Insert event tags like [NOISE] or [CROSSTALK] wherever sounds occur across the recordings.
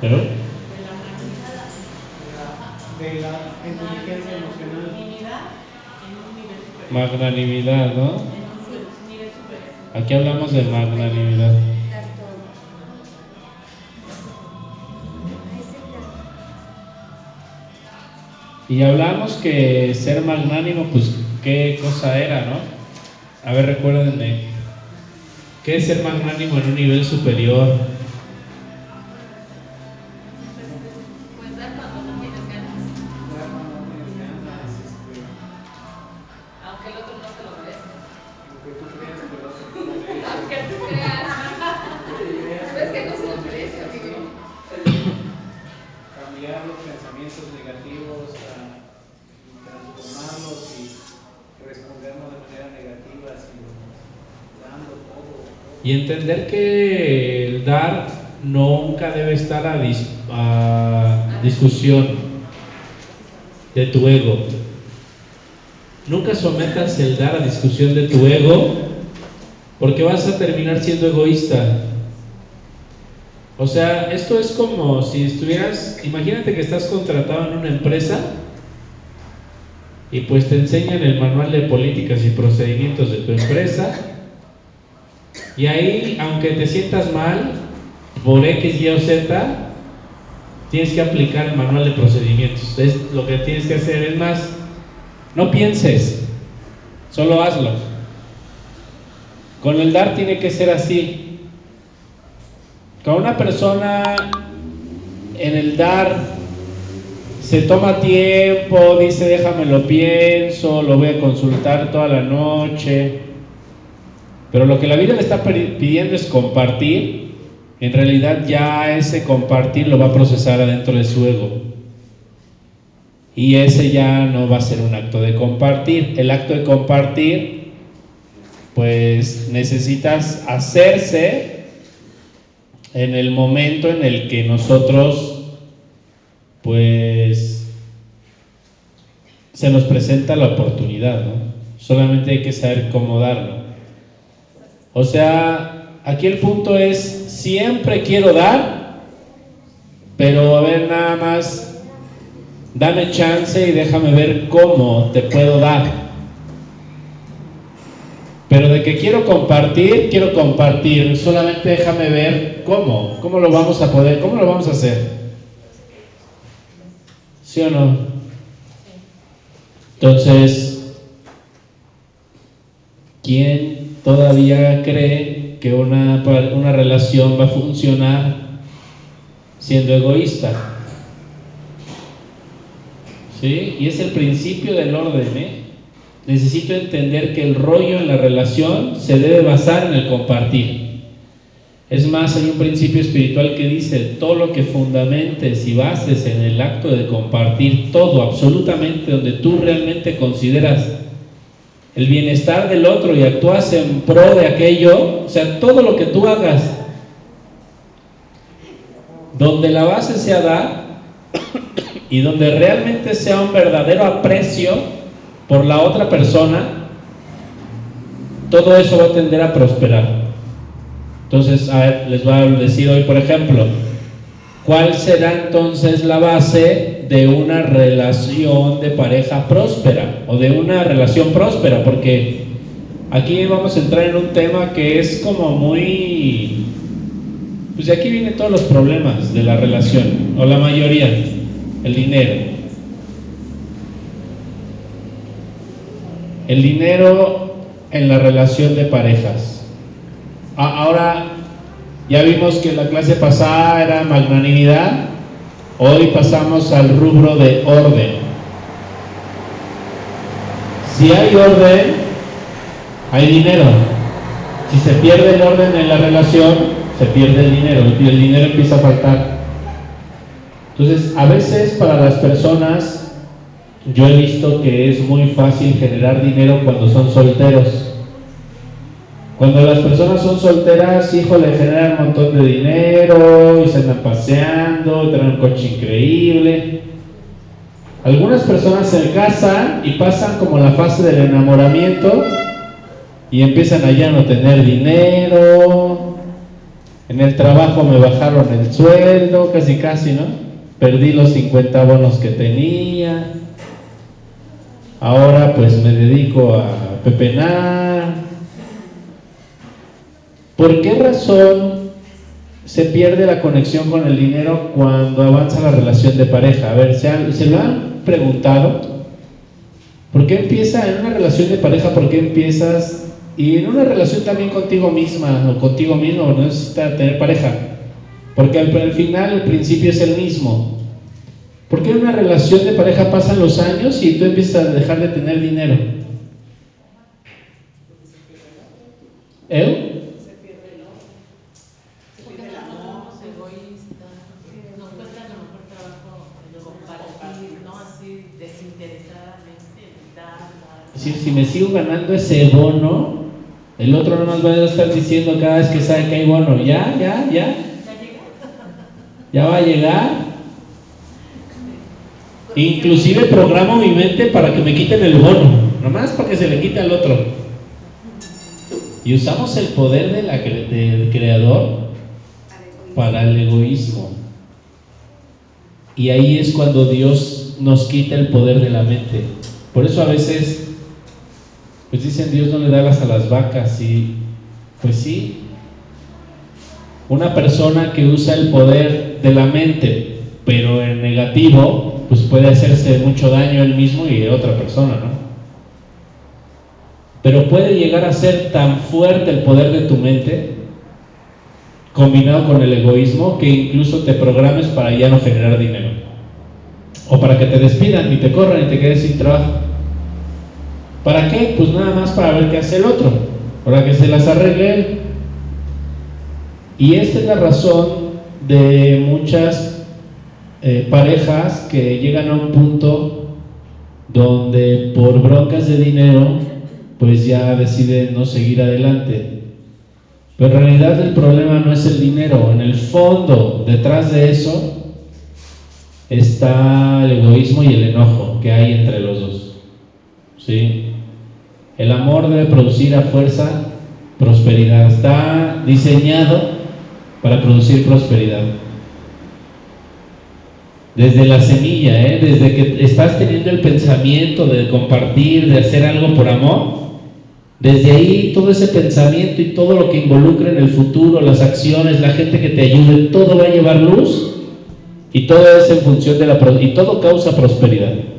¿Pero? De la magnanimidad. De la inteligencia emocional. Magnanimidad ¿no? Aquí hablamos de magnanimidad. Y hablamos que ser magnánimo, pues qué cosa era, ¿no? A ver, recuérdenme. ¿Qué es ser magnánimo en un nivel superior? Entender que el dar nunca debe estar a, dis- a discusión de tu ego. Nunca sometas el dar a discusión de tu ego porque vas a terminar siendo egoísta. O sea, esto es como si estuvieras, imagínate que estás contratado en una empresa y pues te enseñan el manual de políticas y procedimientos de tu empresa y ahí, aunque te sientas mal por X, Y o Z, tienes que aplicar el manual de procedimientos. Es lo que tienes que hacer. Es más, no pienses, solo hazlo. Con el dar tiene que ser así. Con una persona en el dar se toma tiempo, dice déjame lo pienso, lo voy a consultar toda la noche. Pero lo que la vida le está pidiendo es compartir. En realidad ya ese compartir lo va a procesar adentro de su ego. Y ese ya no va a ser un acto de compartir. El acto de compartir, pues necesitas hacerse en el momento en el que nosotros, pues, se nos presenta la oportunidad, ¿no? Solamente hay que saber cómo darlo. O sea, aquí el punto es, siempre quiero dar, pero a ver nada más, dame chance y déjame ver cómo te puedo dar. Pero de que quiero compartir, quiero compartir. Solamente déjame ver cómo, cómo lo vamos a poder, cómo lo vamos a hacer. ¿Sí o no? Entonces, ¿quién todavía cree que una, una relación va a funcionar siendo egoísta? ¿Sí? Y es el principio del orden, ¿eh? Necesito entender que el rollo en la relación se debe basar en el compartir. Es más, hay un principio espiritual que dice, todo lo que fundamentes y bases en el acto de compartir, todo, absolutamente, donde tú realmente consideras el bienestar del otro y actúas en pro de aquello, o sea, todo lo que tú hagas, donde la base sea dar y donde realmente sea un verdadero aprecio por la otra persona, todo eso va a tender a prosperar. Entonces, a ver, les voy a decir hoy, por ejemplo, ¿cuál será entonces la base de una relación de pareja próspera o de una relación próspera? Porque aquí vamos a entrar en un tema que es como muy... Pues de aquí vienen todos los problemas de la relación, o la mayoría, el dinero. El dinero en la relación de parejas. Ahora, ya vimos que la clase pasada era magnanimidad, hoy pasamos al rubro de orden. Si hay orden, hay dinero. Si se pierde el orden en la relación, se pierde el dinero y el dinero empieza a faltar. Entonces, a veces para las personas, yo he visto que es muy fácil generar dinero cuando son solteros. Cuando las personas son solteras, híjole, generan un montón de dinero y se andan paseando, traen un coche increíble. Algunas personas se casan y pasan como la fase del enamoramiento y empiezan a ya no tener dinero, En el trabajo me bajaron el sueldo, casi casi, ¿no? Perdí los 50 bonos que tenía. Ahora pues me dedico a pepenar. ¿Por qué razón se pierde la conexión con el dinero cuando avanza la relación de pareja? A ver, ¿se, ¿se lo han preguntado? ¿Por qué empieza en una relación de pareja? ¿Por qué empiezas? Y en una relación también contigo misma o contigo mismo, no necesita tener pareja. Porque al, al final el principio es el mismo. ¿Por qué en una relación de pareja pasan los años y tú empiezas a dejar de tener dinero? ¿Eh? Porque nos volvemos egoístas, nos cuesta a lo mejor trabajo el compartir, ¿no? Así desinteresadamente, el dar, dar. Es decir, si me sigo ganando ese bono, el otro nada más va a estar diciendo cada vez que sabe que hay bono, ya, ya, ya, ¿Ya va a llegar. Inclusive programo mi mente para que me quiten el bono, nomás para que se le quite al otro. Y usamos el poder de la cre- del creador para el egoísmo. Y ahí es cuando Dios nos quita el poder de la mente. Por eso a veces, pues dicen Dios no le da alas a las vacas y pues sí. Una persona que usa el poder de la mente, pero en negativo, pues puede hacerse mucho daño él mismo y a otra persona, ¿no? Pero puede llegar a ser tan fuerte el poder de tu mente, combinado con el egoísmo, que incluso te programes para ya no generar dinero. O para que te despidan y te corran y te quedes sin trabajo. ¿Para qué? Pues nada más para ver qué hace el otro, para que se las arregle él. Y esta es la razón de muchas eh, parejas que llegan a un punto donde por broncas de dinero pues ya deciden no seguir adelante. Pero en realidad el problema no es el dinero, en el fondo, detrás de eso, está el egoísmo y el enojo que hay entre los dos. ¿Sí? El amor debe producir a fuerza prosperidad. Está diseñado para producir prosperidad. Desde la semilla, ¿eh? desde que estás teniendo el pensamiento de compartir, de hacer algo por amor, desde ahí todo ese pensamiento y todo lo que involucre en el futuro, las acciones, la gente que te ayude, todo va a llevar luz y todo es en función de la y todo causa prosperidad.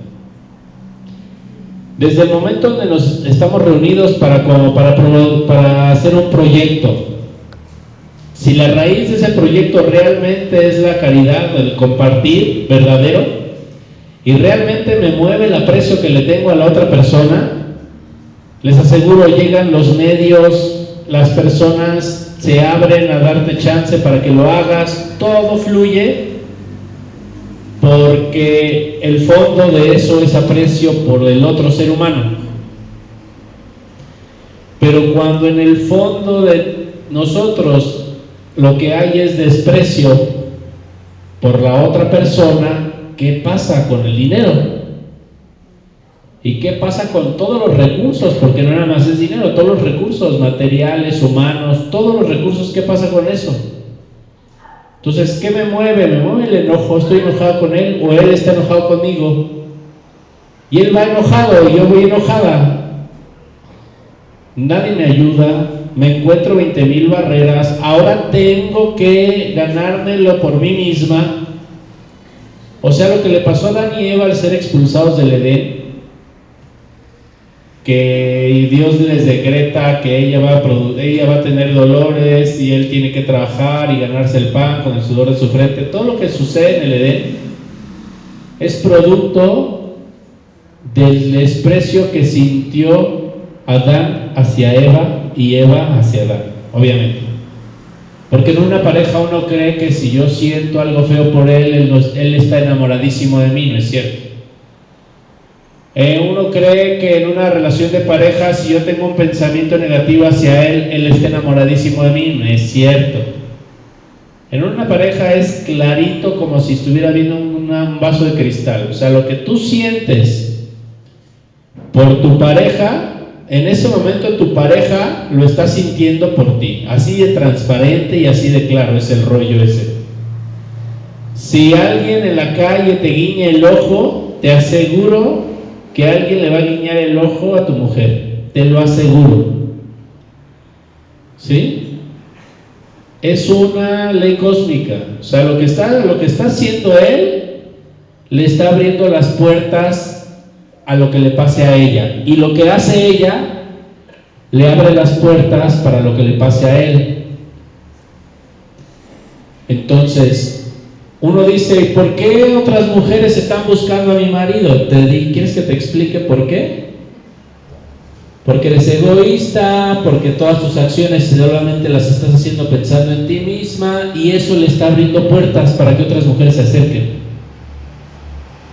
Desde el momento donde nos estamos reunidos para, para hacer un proyecto, si la raíz de ese proyecto realmente es la caridad, el compartir verdadero, y realmente me mueve el aprecio que le tengo a la otra persona, les aseguro, llegan los medios, las personas se abren a darte chance para que lo hagas, todo fluye porque el fondo de eso es aprecio por el otro ser humano. Pero cuando en el fondo de nosotros lo que hay es desprecio por la otra persona, ¿qué pasa con el dinero? ¿Y qué pasa con todos los recursos? Porque no nada más es dinero, todos los recursos materiales, humanos, todos los recursos, ¿qué pasa con eso? Entonces, ¿qué me mueve? ¿Me mueve el enojo? ¿Estoy enojado con él o él está enojado conmigo? Y él va enojado y yo voy enojada. Nadie me ayuda, me encuentro 20 mil barreras, ahora tengo que ganármelo por mí misma. O sea, lo que le pasó a Adán y Eva al ser expulsados del Edén, que Dios les decreta que ella va, a ella va a tener dolores y él tiene que trabajar y ganarse el pan con el sudor de su frente. Todo lo que sucede en el Edén es producto del desprecio que sintió Adán hacia Eva y Eva hacia Adán, obviamente. Porque en una pareja uno cree que si yo siento algo feo por él, él, él está enamoradísimo de mí, no es cierto. Eh, uno cree que en una relación de pareja, si yo tengo un pensamiento negativo hacia él, él está enamoradísimo de mí. No es cierto. En una pareja es clarito como si estuviera viendo un, vaso de cristal. O sea, lo que tú sientes por tu pareja en ese momento tu pareja lo está sintiendo por ti. Así de transparente y así de claro es el rollo ese. Si alguien en la calle te guiña el ojo, te aseguro que alguien le va a guiñar el ojo a tu mujer. Te lo aseguro. ¿Sí? Es una ley cósmica. O sea, lo que está, lo que está haciendo él le está abriendo las puertas a lo que le pase a ella. Y lo que hace ella le abre las puertas para lo que le pase a él. Entonces, uno dice, ¿por qué otras mujeres están buscando a mi marido? Te ¿Quieres que te explique por qué? Porque eres egoísta, porque todas tus acciones solamente las estás haciendo pensando en ti misma y eso le está abriendo puertas para que otras mujeres se acerquen.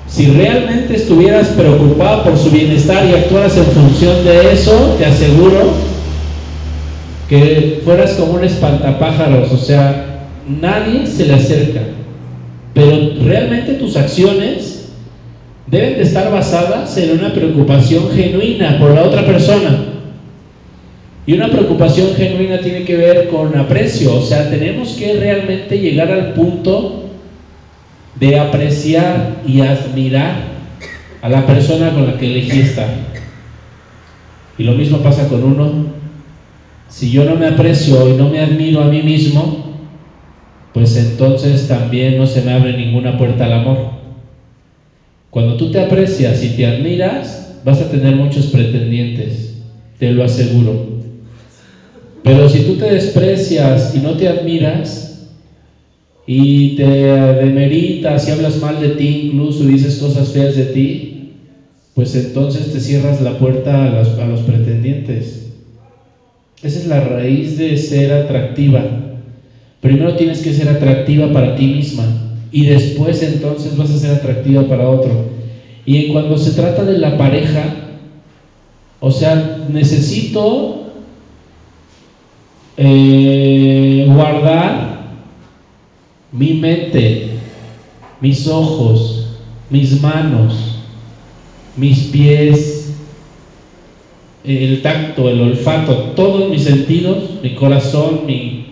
Si realmente estuvieras preocupado por su bienestar y actuaras en función de eso, te aseguro que fueras como un espantapájaros, o sea, nadie se le acerca. Pero realmente tus acciones deben de estar basadas en una preocupación genuina por la otra persona. Y una preocupación genuina tiene que ver con aprecio, o sea, tenemos que realmente llegar al punto de apreciar y admirar a la persona con la que elegí estar. Y lo mismo pasa con uno. Si yo no me aprecio y no me admiro a mí mismo, pues entonces también no se me abre ninguna puerta al amor. Cuando tú te aprecias y te admiras, vas a tener muchos pretendientes, te lo aseguro. Pero si tú te desprecias y no te admiras, y te demeritas y hablas mal de ti incluso dices cosas feas de ti, pues entonces te cierras la puerta a, a los pretendientes. Esa es la raíz de ser atractiva. Primero tienes que ser atractiva para ti misma y después entonces vas a ser atractiva para otro. Y en cuando se trata de la pareja, o sea, necesito eh, guardar mi mente, mis ojos, mis manos, mis pies, el tacto, el olfato, todos mis sentidos, mi corazón, mi,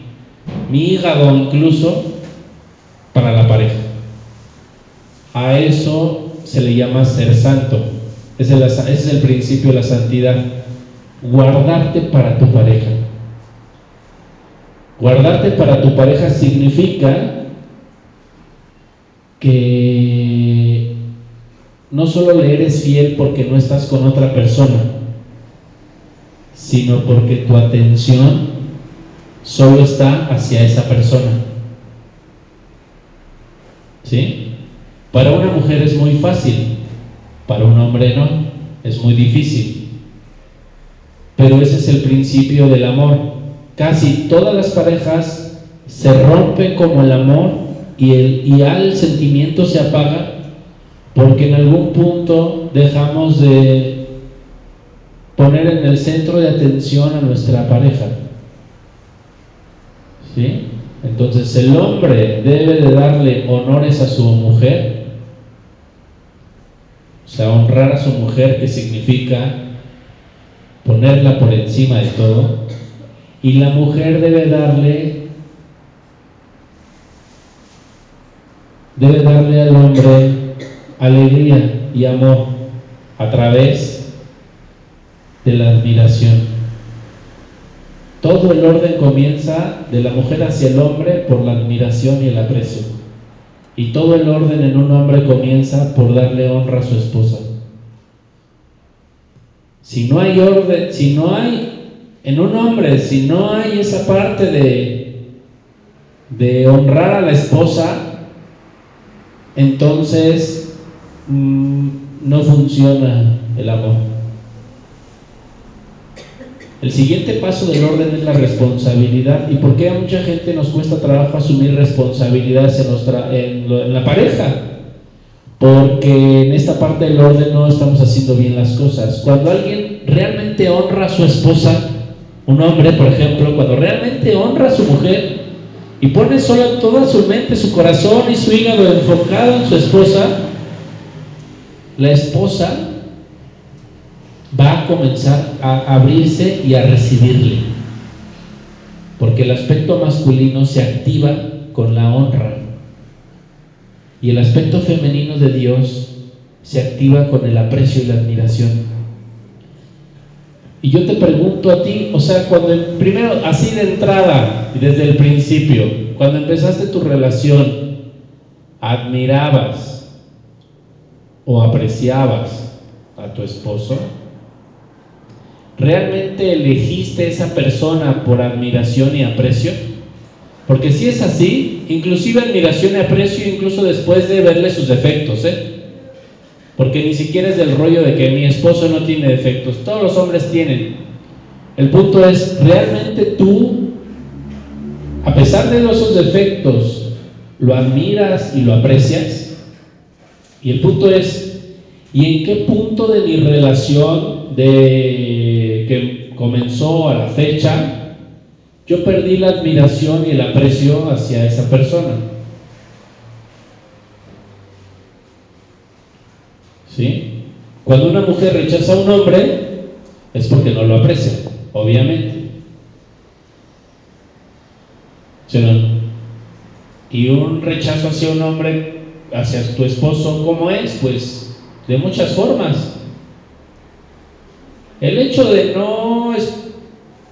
hígado incluso, para la pareja. A eso se le llama ser santo. Ese es, ese es el principio de la santidad. Guardarte para tu pareja. Guardarte para tu pareja significa que no solo le eres fiel porque no estás con otra persona, sino porque tu atención solo está hacia esa persona. ¿Sí? Para una mujer es muy fácil, para un hombre no, es muy difícil. Pero ese es el principio del amor. Casi todas las parejas se rompen como el amor y, el, y al sentimiento se apaga porque en algún punto dejamos de poner en el centro de atención a nuestra pareja. ¿Sí? Entonces el hombre debe de darle honores a su mujer, o sea, honrar a su mujer, que significa ponerla por encima de todo, y la mujer debe darle debe darle al hombre alegría y amor a través de la admiración. Todo el orden comienza de la mujer hacia el hombre por la admiración y el aprecio. Y todo el orden en un hombre comienza por darle honra a su esposa. Si no hay orden, si no hay en un hombre, si no hay esa parte de, de honrar a la esposa, entonces mm, no funciona el amor. El siguiente paso del orden es la responsabilidad. ¿Y por qué a mucha gente nos cuesta trabajo asumir responsabilidades en, la pareja? Porque en esta parte del orden no estamos haciendo bien las cosas. Cuando alguien realmente honra a su esposa, un hombre, por ejemplo, cuando realmente honra a su mujer, y pone solo toda su mente, su corazón y su hígado enfocado en su esposa, la esposa va a comenzar a abrirse y a recibirle. Porque el aspecto masculino se activa con la honra y el aspecto femenino de Dios se activa con el aprecio y la admiración. Y yo te pregunto a ti, o sea, cuando primero, así de entrada desde el principio, cuando empezaste tu relación, admirabas o apreciabas a tu esposo, ¿realmente elegiste esa persona por admiración y aprecio? Porque si es así, inclusive admiración y aprecio incluso después de verle sus defectos, ¿eh? Porque ni siquiera es del rollo de que mi esposo no tiene defectos, todos los hombres tienen. El punto es, ¿realmente tú, a pesar de esos defectos, lo admiras y lo aprecias? Y el punto es, ¿y en qué punto de mi relación de a la fecha yo perdí la admiración y el aprecio hacia esa persona. ¿Sí? Cuando una mujer rechaza a un hombre es porque no lo aprecia, obviamente. ¿Sí? Y un rechazo hacia un hombre, hacia tu esposo, ¿cómo es? Pues de muchas formas. El hecho de no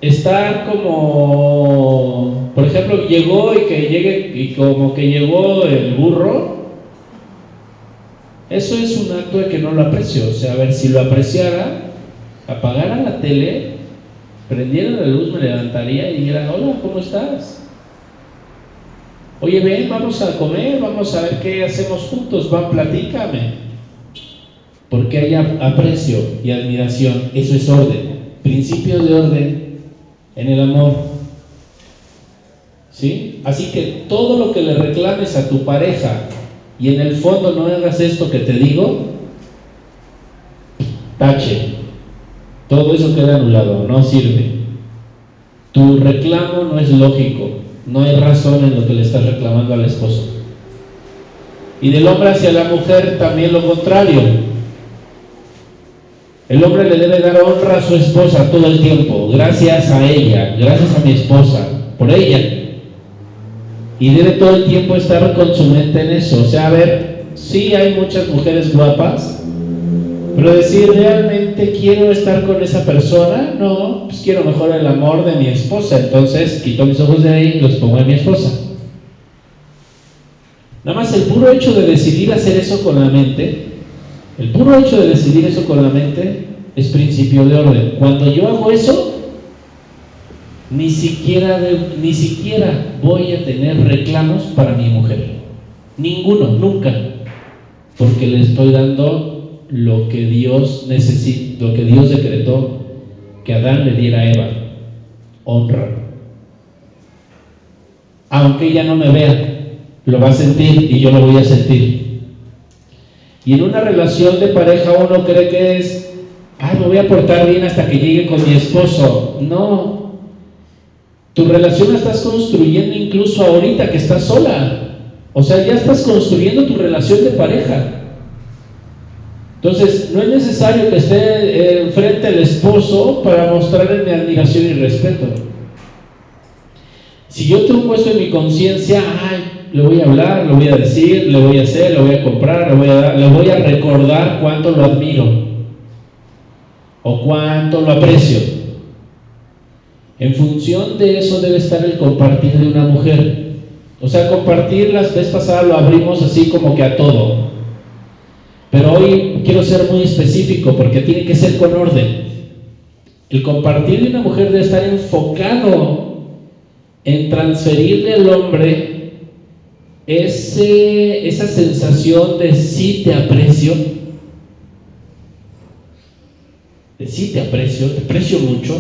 estar como, por ejemplo, llegó y que llegue y como que llegó el burro, eso es un acto de que no lo aprecio. O sea, a ver, si lo apreciara, apagara la tele, prendiera la luz, me levantaría y dijera, hola, ¿cómo estás? Oye, ven, vamos a comer, vamos a ver qué hacemos juntos, va, platícame. Porque haya aprecio y admiración, eso es orden. Principio de orden en el amor. ¿Sí? Así que todo lo que le reclames a tu pareja y en el fondo no hagas esto que te digo, tache. Todo eso queda anulado, no sirve. Tu reclamo no es lógico, no hay razón en lo que le estás reclamando al esposo. Y del hombre hacia la mujer también lo contrario. El hombre le debe dar honra a su esposa todo el tiempo, gracias a ella, gracias a mi esposa, por ella. Y debe todo el tiempo estar con su mente en eso. O sea, a ver, sí hay muchas mujeres guapas, pero decir realmente quiero estar con esa persona, no, pues quiero mejor el amor de mi esposa. Entonces quito mis ojos de ahí y los pongo en mi esposa. Nada más el puro hecho de decidir hacer eso con la mente el puro hecho de decidir eso con la mente es principio de orden. Cuando yo hago eso, ni siquiera, ni siquiera voy a tener reclamos para mi mujer. Ninguno, nunca. Porque le estoy dando lo que Dios necesita, lo que Dios decretó que Adán le diera a Eva. Honra. Aunque ella no me vea, lo va a sentir y yo lo voy a sentir. Y en una relación de pareja uno cree que es, ay, me voy a portar bien hasta que llegue con mi esposo. No. Tu relación la estás construyendo incluso ahorita que estás sola. O sea, ya estás construyendo tu relación de pareja. Entonces, no es necesario que esté enfrente el esposo para mostrarle mi admiración y respeto. Si yo tengo esto en mi conciencia, ay, le voy a hablar, le voy a decir, le voy a hacer, le voy a comprar, le voy a dar, le voy a recordar cuánto lo admiro o cuánto lo aprecio. En función de eso debe estar el compartir de una mujer. O sea, compartir las veces pasadas lo abrimos así como que a todo. Pero hoy quiero ser muy específico porque tiene que ser con orden. El compartir de una mujer debe estar enfocado en transferirle al hombre esa sensación de sí te aprecio, de sí te aprecio, te aprecio mucho,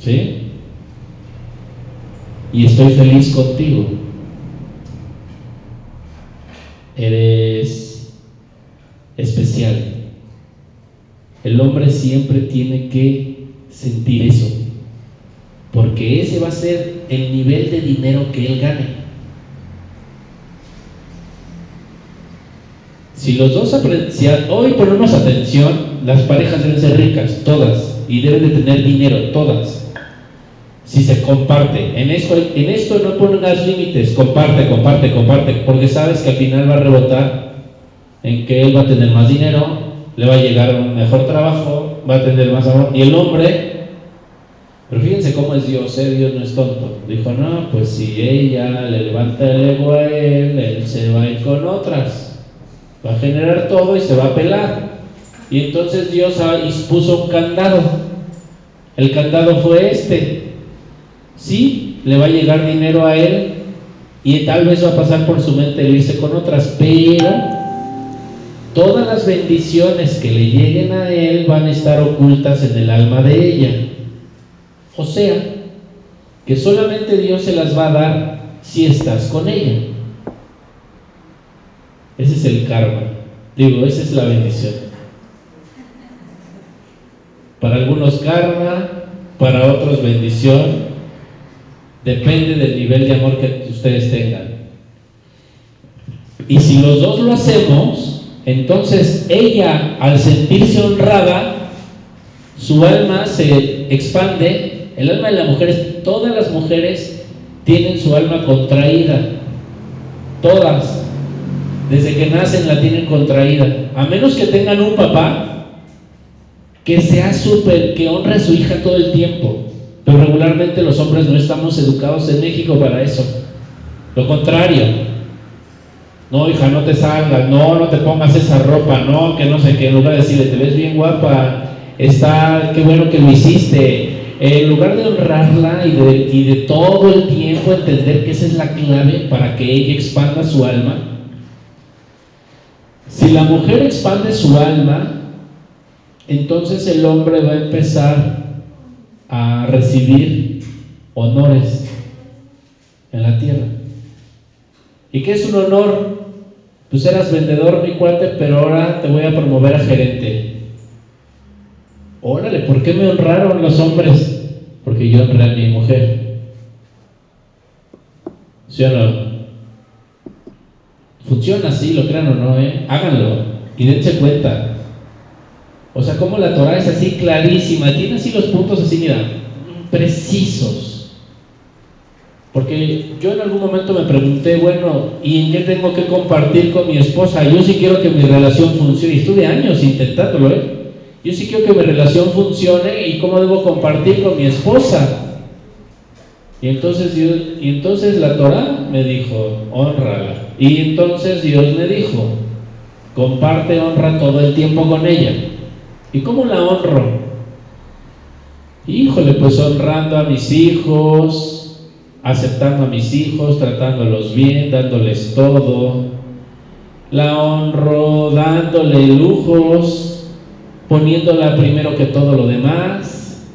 ¿sí? Y estoy feliz contigo. Eres especial. El hombre siempre tiene que sentir eso porque ese va a ser el nivel de dinero que él gane. Si los dos si hoy ponemos atención, las parejas deben ser ricas, todas, y deben de tener dinero, todas. Si se comparte, en esto, en esto no pongas límites, comparte, comparte, comparte, porque sabes que al final va a rebotar en que él va a tener más dinero, le va a llegar un mejor trabajo, va a tener más amor. Y el hombre, pero fíjense cómo es Dios, ¿eh? Dios no es tonto. Dijo, no, pues si ella le levanta el ego a él, él se va a ir con otras. Va a generar todo y se va a pelar. Y entonces Dios puso un candado. El candado fue este. Sí, le va a llegar dinero a él y tal vez va a pasar por su mente el irse con otras, pero todas las bendiciones que le lleguen a él van a estar ocultas en el alma de ella. O sea, que solamente Dios se las va a dar si estás con ella. Ese es el karma. Digo, esa es la bendición. Para algunos karma, para otros bendición. Depende del nivel de amor que ustedes tengan. Y si los dos lo hacemos, entonces ella, al sentirse honrada, su alma se expande. El alma de la mujer, todas las mujeres tienen su alma contraída. Todas. Desde que nacen la tienen contraída. A menos que tengan un papá que sea súper, que honre a su hija todo el tiempo. Pero regularmente los hombres no estamos educados en México para eso. Lo contrario. No, hija, no te salgas, no, no te pongas esa ropa, no, que no sé qué. En lugar de decirle, te ves bien guapa, está, qué bueno que lo hiciste. En lugar de honrarla y de, todo el tiempo entender que esa es la clave para que ella expanda su alma, si la mujer expande su alma, entonces el hombre va a empezar a recibir honores en la tierra. ¿Y qué es un honor? Pues eras vendedor, mi cuate, pero ahora te voy a promover a gerente. Órale, ¿por qué me honraron los hombres? Porque yo honré a mi mujer. ¿Sí o no? Funciona así, lo crean o no, ¿eh? Háganlo y dense cuenta. O sea, como la Torah es así clarísima, tiene así los puntos así, mira, precisos. Porque yo en algún momento me pregunté, bueno, ¿y en qué tengo que compartir con mi esposa? Yo sí quiero que mi relación funcione. Y estuve años intentándolo, ¿eh? Yo sí quiero que mi relación funcione y cómo debo compartir con mi esposa. Y entonces y entonces la Torah me dijo, honrala. Y entonces Dios me dijo, comparte honra todo el tiempo con ella. ¿Y cómo la honro? Híjole, pues honrando a mis hijos, aceptando a mis hijos, tratándolos bien, dándoles todo. La honro dándole lujos, poniéndola primero que todo lo demás.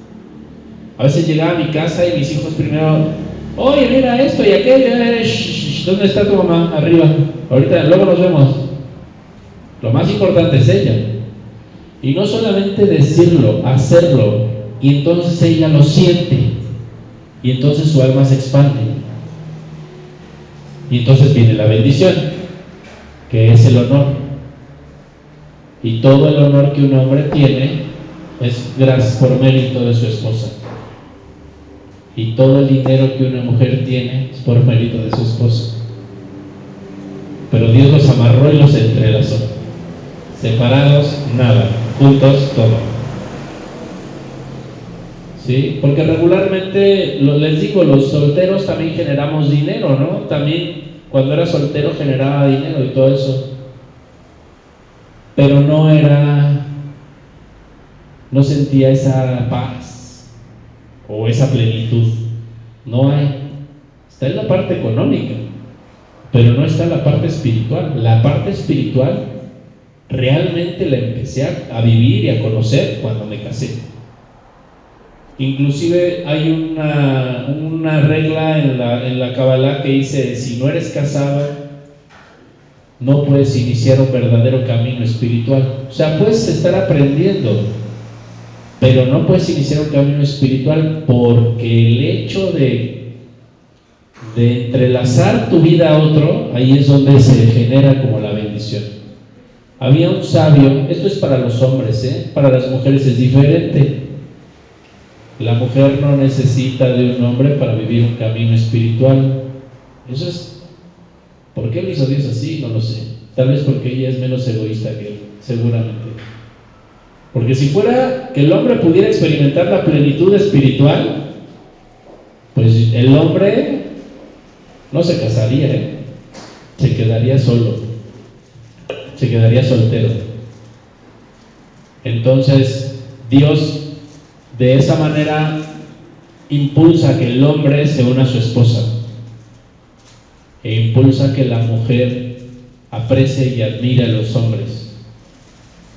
A veces llegaba a mi casa y mis hijos primero, oye, mira esto y aquello, eh, ¿dónde está tu mamá? Arriba. Ahorita, luego nos vemos. Lo más importante es ella. Y no solamente decirlo, hacerlo. Y entonces ella lo siente. Y entonces su alma se expande. Y entonces viene la bendición, que es el honor. Y todo el honor que un hombre tiene es por mérito de su esposa. Y todo el dinero que una mujer tiene es por mérito de su esposo. Pero Dios los amarró y los entrelazó. Separados, nada juntos todo. ¿Sí? Porque regularmente, les digo, los solteros también generamos dinero, ¿no? También cuando era soltero generaba dinero y todo eso. Pero no era, no sentía esa paz o esa plenitud. No hay. Está en la parte económica, pero no está en la parte espiritual. La parte espiritual realmente la empecé a, vivir y a conocer cuando me casé. Inclusive hay una, una regla en la, en la Kabbalah que dice, si no eres casado, no puedes iniciar un verdadero camino espiritual. O sea, puedes estar aprendiendo, pero no puedes iniciar un camino espiritual porque el hecho de, de entrelazar tu vida a otro, ahí es donde se genera como la bendición. Había un sabio, esto es para los hombres, ¿eh? para las mujeres es diferente. La mujer no necesita de un hombre para vivir un camino espiritual. Eso es. ¿Por qué lo hizo Dios así? No lo sé. Tal vez porque ella es menos egoísta que él, seguramente. Porque si fuera que el hombre pudiera experimentar la plenitud espiritual, pues el hombre no se casaría, ¿eh? se quedaría solo, se quedaría soltero. Entonces, Dios de esa manera impulsa que el hombre se una a su esposa e impulsa que la mujer aprecie y admire a los hombres.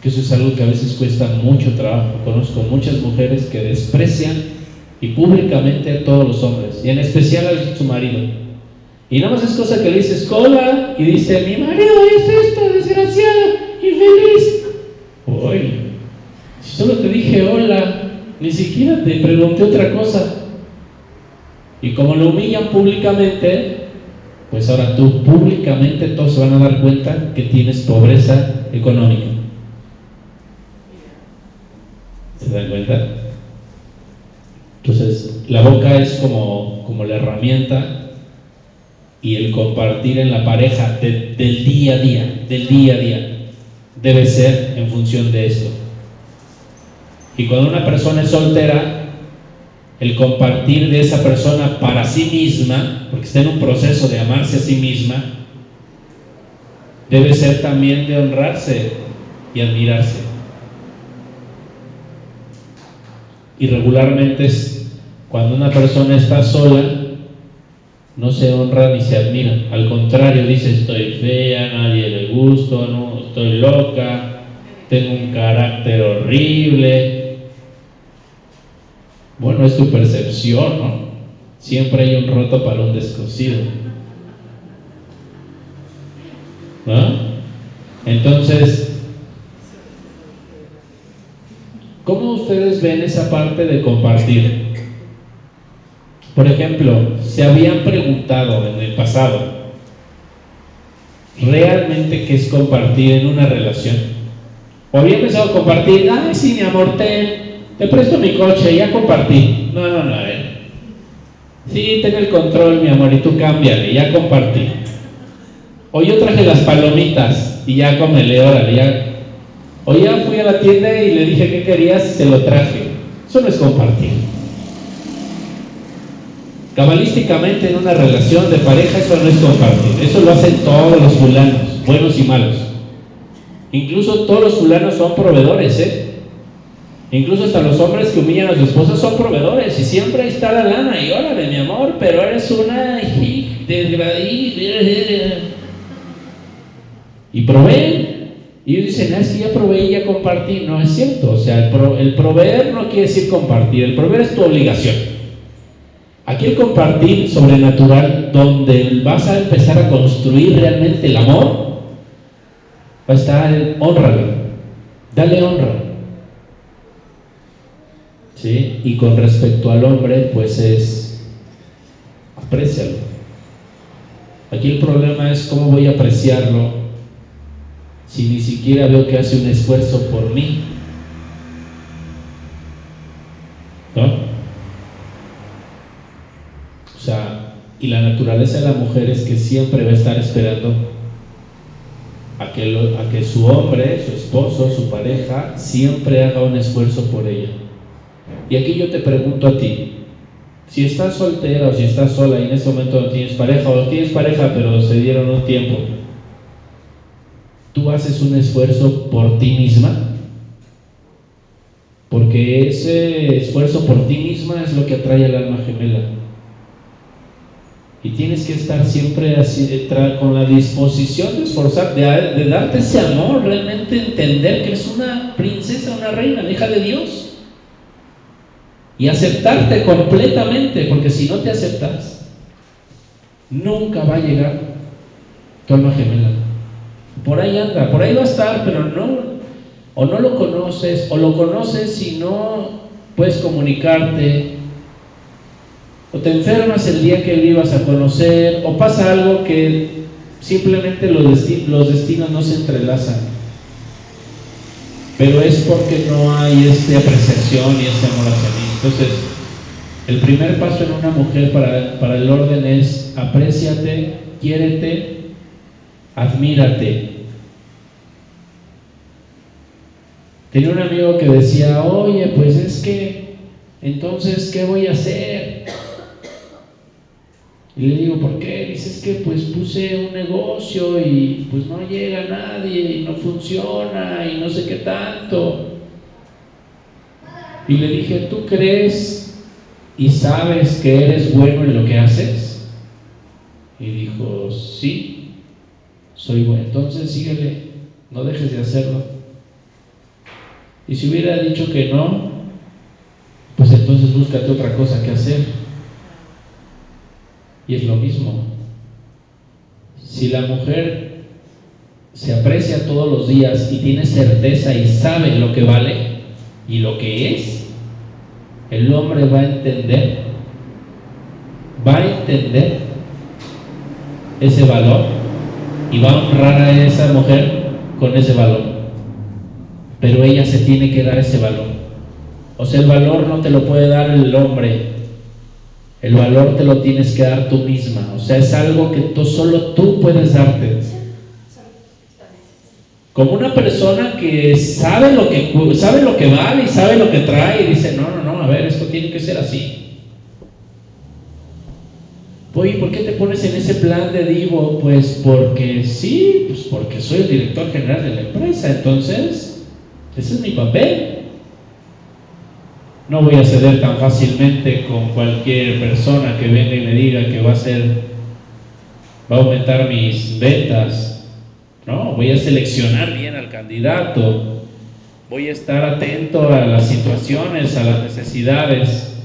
Que eso es algo que a veces cuesta mucho trabajo. Conozco muchas mujeres que desprecian y públicamente a todos los hombres, y en especial a su marido. Y nada más es cosa que le dices cola y dice, mi marido es esto, desgraciado, infeliz. Uy, si solo te dije hola, ni siquiera te pregunté otra cosa. Y como lo humillan públicamente, pues ahora tú públicamente todos se van a dar cuenta que tienes pobreza económica. ¿Se dan cuenta? Entonces, la boca es como, como la herramienta y el compartir en la pareja del día a día, del día a día, debe ser en función de esto. Y cuando una persona es soltera, el compartir de esa persona para sí misma, porque está en un proceso de amarse a sí misma, debe ser también de honrarse y admirarse. Y regularmente cuando una persona está sola, no se honra ni se admira. Al contrario, dice estoy fea, nadie le gusto, no, estoy loca, tengo un carácter horrible. Bueno, es tu percepción, ¿no? Siempre hay un roto para un descosido. ¿No? Entonces, ¿cómo ustedes ven esa parte de compartir? Por ejemplo, se habían preguntado en el pasado, ¿realmente qué es compartir en una relación? O habían pensado compartir, ay, sí, mi amor, te presto mi coche, ya compartí. No, no, no, a ver. Sí, ten el control, mi amor, y tú cámbiale, ya compartí. O yo traje las palomitas y ya cómele, órale, ya. O ya fui a la tienda y le dije qué querías, se lo traje. Eso no es compartir. Cabalísticamente en una relación de pareja eso no es compartir, eso lo hacen todos los fulanos, buenos y malos. Incluso todos los fulanos son proveedores, ¿eh? Incluso hasta los hombres que humillan a su esposa son proveedores y siempre está la lana y órale mi amor, pero eres una desgradida y proveen. Y ellos dicen, ah, que ya proveí, ya compartí. No es cierto, o sea, el, el proveer no quiere decir compartir, el proveer es tu obligación. Aquí el compartir sobrenatural, donde vas a empezar a construir realmente el amor, va a estar en honrale, dale honra. ¿Sí? Y con respecto al hombre, pues es aprecialo. Aquí el problema es cómo voy a apreciarlo si ni siquiera veo que hace un esfuerzo por mí. ¿No? O sea, y la naturaleza de la mujer es que siempre va a estar esperando a que, a que su hombre, su esposo, su pareja, siempre haga un esfuerzo por ella. Y aquí yo te pregunto a ti, si estás soltera o si estás sola y en ese momento no tienes pareja o tienes pareja pero se dieron un tiempo, ¿tú haces un esfuerzo por ti misma? Porque ese esfuerzo por ti misma es lo que atrae al alma gemela. Y tienes que estar siempre así, con la disposición de esforzar, de, darte ese amor, realmente entender que eres una princesa, una reina, hija de Dios. Y aceptarte completamente, porque si no te aceptas, nunca va a llegar tu alma gemela. Por ahí anda, por ahí va a estar, pero no, o no lo conoces, o lo conoces y no puedes comunicarte, o te enfermas el día que vivas a conocer, o pasa algo que simplemente los, destinos no se entrelazan. pero es porque no hay esta apreciación y este amor hacia mí. Entonces, el primer paso en una mujer para, para el orden es apréciate, quiérete, admírate. Tenía un amigo que decía, oye, pues es que, entonces, ¿qué voy a hacer? Y le digo, ¿por qué? Dice, es que pues puse un negocio y pues no llega nadie y no funciona y no sé qué tanto. Y le dije, ¿tú crees y sabes que eres bueno en lo que haces? Y dijo, sí, soy bueno. Entonces síguele, no dejes de hacerlo. Y si hubiera dicho que no, pues entonces búscate otra cosa que hacer. Y es lo mismo. Si la mujer se aprecia todos los días y tiene certeza y sabe lo que vale y lo que es, el hombre va a entender, va a entender ese valor y va a honrar a esa mujer con ese valor. Pero ella se tiene que dar ese valor. O sea, el valor no te lo puede dar el hombre, el valor te lo tienes que dar tú misma. O sea, es algo que tú, solo tú puedes darte. Como una persona que sabe lo que, sabe lo que vale y sabe lo que trae y dice, no, no, no, a ver, esto tiene que ser así. Oye, ¿por qué te pones en ese plan de divo? Pues porque sí, pues porque soy el director general de la empresa, entonces, ese es mi papel. No voy a ceder tan fácilmente con cualquier persona que venga y me diga que va a ser, va a aumentar mis ventas. No, voy a seleccionar bien al candidato. Voy a estar atento a las situaciones, a las necesidades.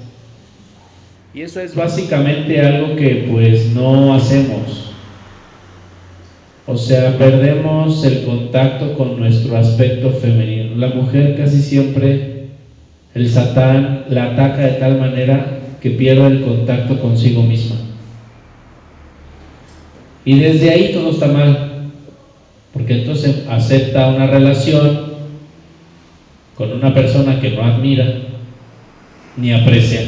Y eso es básicamente algo que pues no hacemos. O sea, perdemos el contacto con nuestro aspecto femenino. La mujer casi siempre el Satán la ataca de tal manera que pierde el contacto consigo misma. Y desde ahí todo está mal, porque entonces acepta una relación con una persona que no admira ni aprecia.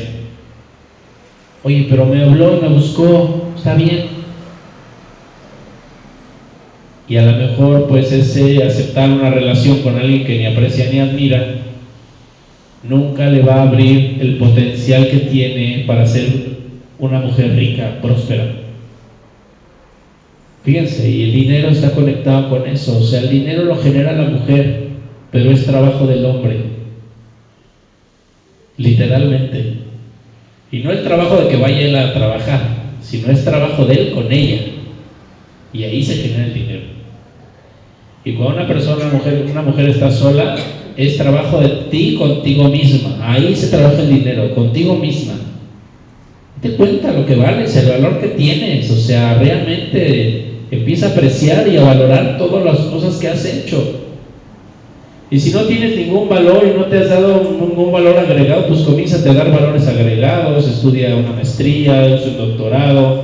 Oye, pero me habló me buscó, está bien. Y a lo mejor pues ese aceptar una relación con alguien que ni aprecia ni admira nunca le va a abrir el potencial que tiene para ser una mujer rica, próspera. Fíjense, y el dinero está conectado con eso, o sea, el dinero lo genera la mujer, pero es trabajo del hombre, literalmente. Y no el trabajo de que vaya él a trabajar, sino es trabajo de él con ella. Y ahí se genera el dinero. Y cuando una persona, una mujer, una mujer está sola, es trabajo de ti contigo misma. Ahí se trabaja el dinero, contigo misma. Te cuenta lo que vales, el valor que tienes. O sea, realmente empieza a apreciar y a valorar todas las cosas que has hecho. Y si no tienes ningún valor y no te has dado ningún valor agregado, pues comienza a dar valores agregados, estudia una maestría, un doctorado,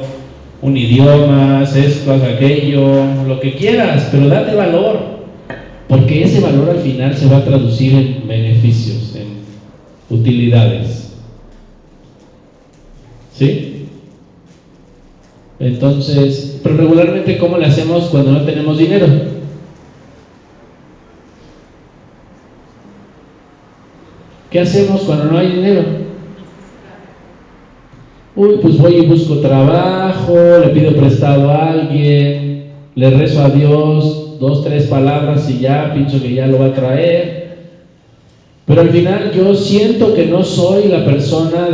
un idioma, esto, aquello, lo que quieras, pero date valor. Porque ese valor al final se va a traducir en beneficios, en utilidades. ¿Sí? Entonces, pero regularmente, ¿cómo le hacemos cuando no tenemos dinero? ¿Qué hacemos cuando no hay dinero? Uy, pues voy y busco trabajo, le pido prestado a alguien, le rezo a Dios, dos, tres palabras y ya pienso que ya lo va a traer. Pero al final yo siento que no soy la persona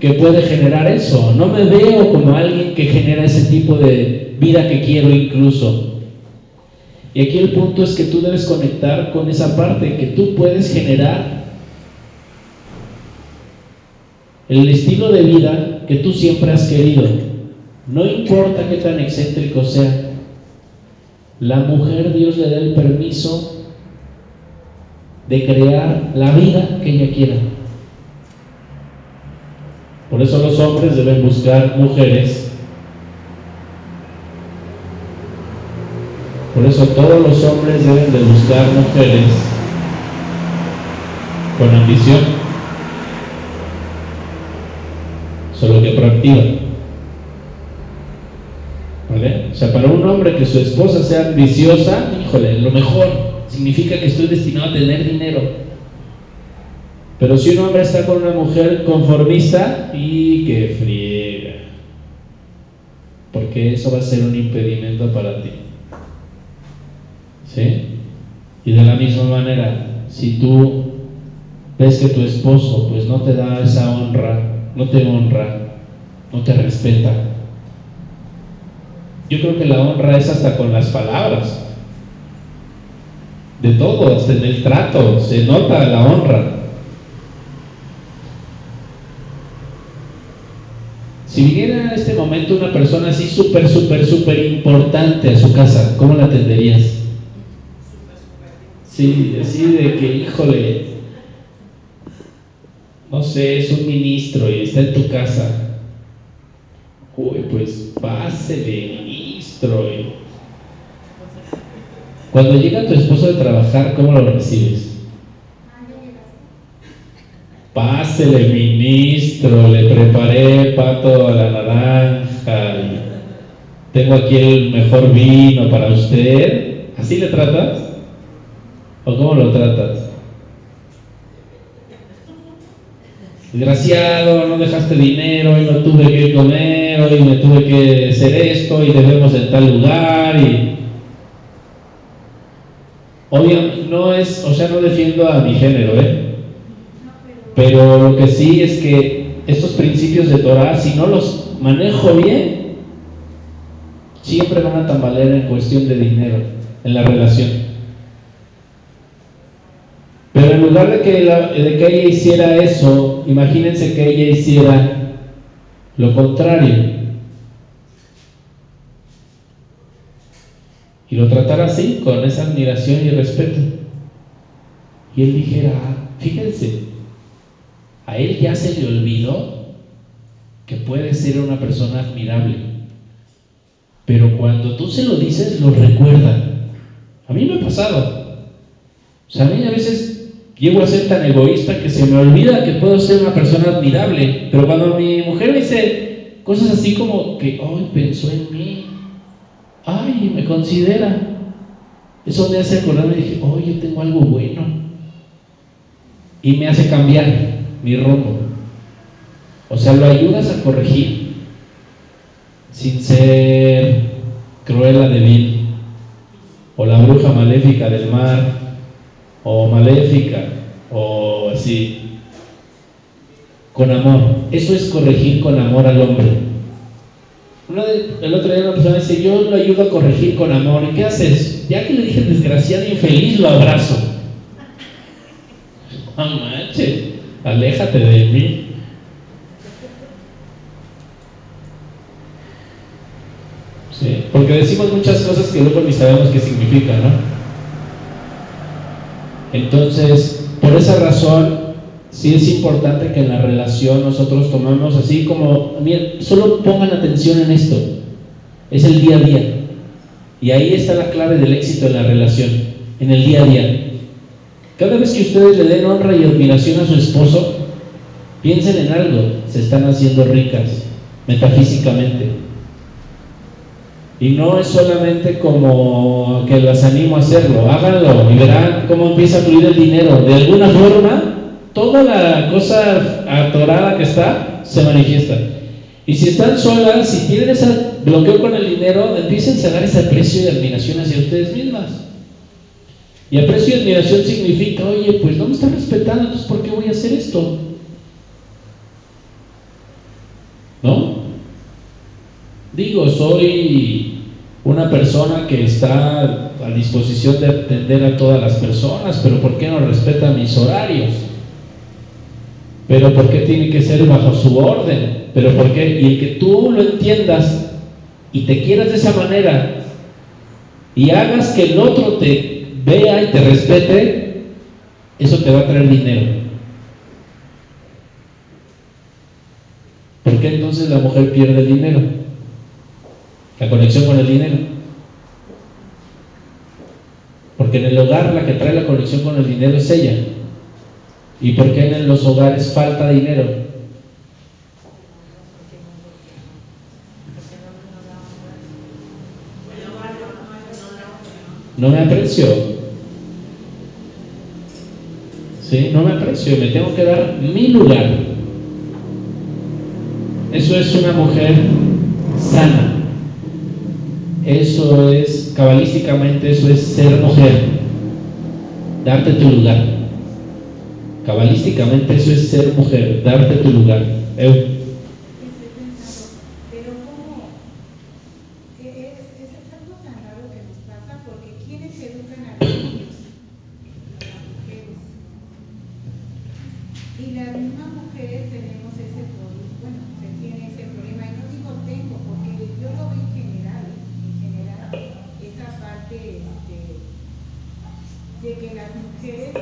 que puede generar eso. No me veo como alguien que genera ese tipo de vida que quiero incluso. Y aquí el punto es que tú debes conectar con esa parte, que tú puedes generar el estilo de vida que tú siempre has querido. No importa qué tan excéntrico sea, la mujer Dios le da el permiso de crear la vida que ella quiera. Por eso los hombres deben buscar mujeres. Por eso todos los hombres deben de buscar mujeres con ambición, solo que proactiva. ¿Vale? O sea, para un hombre que su esposa sea ambiciosa, híjole, lo mejor significa que estoy destinado a tener dinero. Pero si un hombre está con una mujer conformista, y que friega. Porque eso va a ser un impedimento para ti. ¿Sí? Y de la misma manera, si tú ves que tu esposo pues no te da esa honra, no te honra, no te respeta, yo creo que la honra es hasta con las palabras. De todo, hasta en el trato, se nota la honra. Si viniera en este momento una persona así súper, súper, súper importante a su casa, ¿cómo la atenderías? Sí, así de que, híjole, no sé, es un ministro y está en tu casa. Uy, pues pásele, ministro. Cuando llega tu esposo de trabajar, ¿cómo lo recibes? Pásele, ministro, le preparé pato a la naranja y tengo aquí el mejor vino para usted. ¿Así le tratas? ¿O cómo lo tratas? Desgraciado, no dejaste dinero y no tuve que comer, hoy me tuve que hacer esto y debemos en tal lugar y Obviamente, no es, o sea, no defiendo a mi género, ¿eh? Pero lo que sí es que estos principios de Torah, si no los manejo bien, siempre van a tambalear en cuestión de dinero, en la relación. Pero en lugar de que, de que ella hiciera eso, imagínense que ella hiciera lo contrario. y lo tratara así, con esa admiración y respeto. Y él dijera, ah, fíjense, a él ya se le olvidó que puede ser una persona admirable. Pero cuando tú se lo dices, lo recuerda. A mí me ha pasado. O sea, a mí a veces llego a ser tan egoísta que se me olvida que puedo ser una persona admirable. Pero cuando mi mujer dice cosas así como que, hoy pensó en mí, ay, me considera. Eso me hace acordarme, dije, oh, yo tengo algo bueno. Y me hace cambiar mi rumbo. O sea, lo ayudas a corregir sin ser cruela de vil, o la bruja maléfica del mar, o maléfica, o así, con amor. Eso es corregir con amor al hombre el otro día una persona dice, yo lo ayudo a corregir con amor. ¿Y qué haces? Ya que le dije desgraciado infeliz, lo abrazo. [LAUGHS] No manches, aléjate de mí. ¿Sí? Porque decimos muchas cosas que luego ni sabemos qué significan, ¿no? Entonces, por esa razón, sí es importante que en la relación nosotros tomemos así como, solo pongan atención en esto, es el día a día. Y ahí está la clave del éxito en la relación, en el día a día. Cada vez que ustedes le den honra y admiración a su esposo, piensen en algo, se están haciendo ricas, metafísicamente. Y no es solamente como que las animo a hacerlo, háganlo y verán cómo empieza a fluir el dinero. De alguna forma, toda la cosa atorada que está se manifiesta. Y si están solas, si tienen ese bloqueo con el dinero, empiecen a dar ese aprecio y admiración hacia ustedes mismas. Y aprecio y admiración significa, oye, pues no me están respetando, entonces ¿por qué voy a hacer esto? ¿No? Digo, soy una persona que está a disposición de atender a todas las personas, pero ¿por qué no respeta mis horarios? Pero ¿por qué tiene que ser bajo su orden? Pero ¿por qué? Y el que tú lo entiendas y te quieras de esa manera y hagas que el otro te vea y te respete, eso te va a traer dinero. ¿Por qué entonces la mujer pierde el dinero? La conexión con el dinero. Porque en el hogar la que trae la conexión con el dinero es ella. ¿Y por qué en los hogares falta dinero? No me aprecio. ¿Sí? No me aprecio, me tengo que dar mi lugar. Eso es una mujer sana. Eso es, cabalísticamente, eso es ser mujer. Darte tu lugar. Cabalísticamente eso es ser mujer, darte tu lugar pensando, pero ¿cómo? E-, es, es, es algo tan raro que nos pasa porque ¿quiénes educan a los niños? Las mujeres. Y las mismas mujeres tenemos ese problema, bueno, se tiene ese problema, y no digo tengo, porque yo lo veo en general, ¿eh? en general, esa parte este, de que las mujeres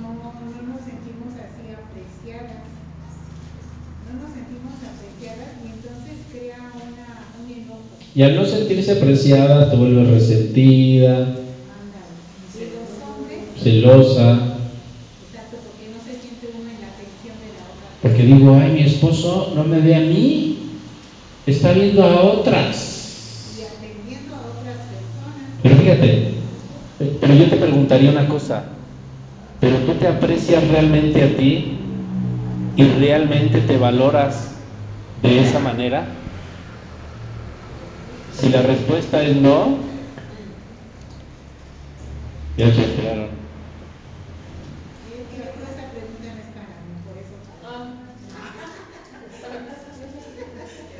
no, no nos sentimos así apreciadas, no nos sentimos apreciadas y entonces crea una, un enojo. Y al no sentirse apreciada te vuelves resentida, celosa, porque digo, ay, mi esposo no me ve a mí, está viendo a otras. Pero fíjate, pero yo te preguntaría una cosa, ¿pero tú te aprecias realmente a ti y realmente te valoras de esa manera? Si la respuesta es no, ya se esperaron.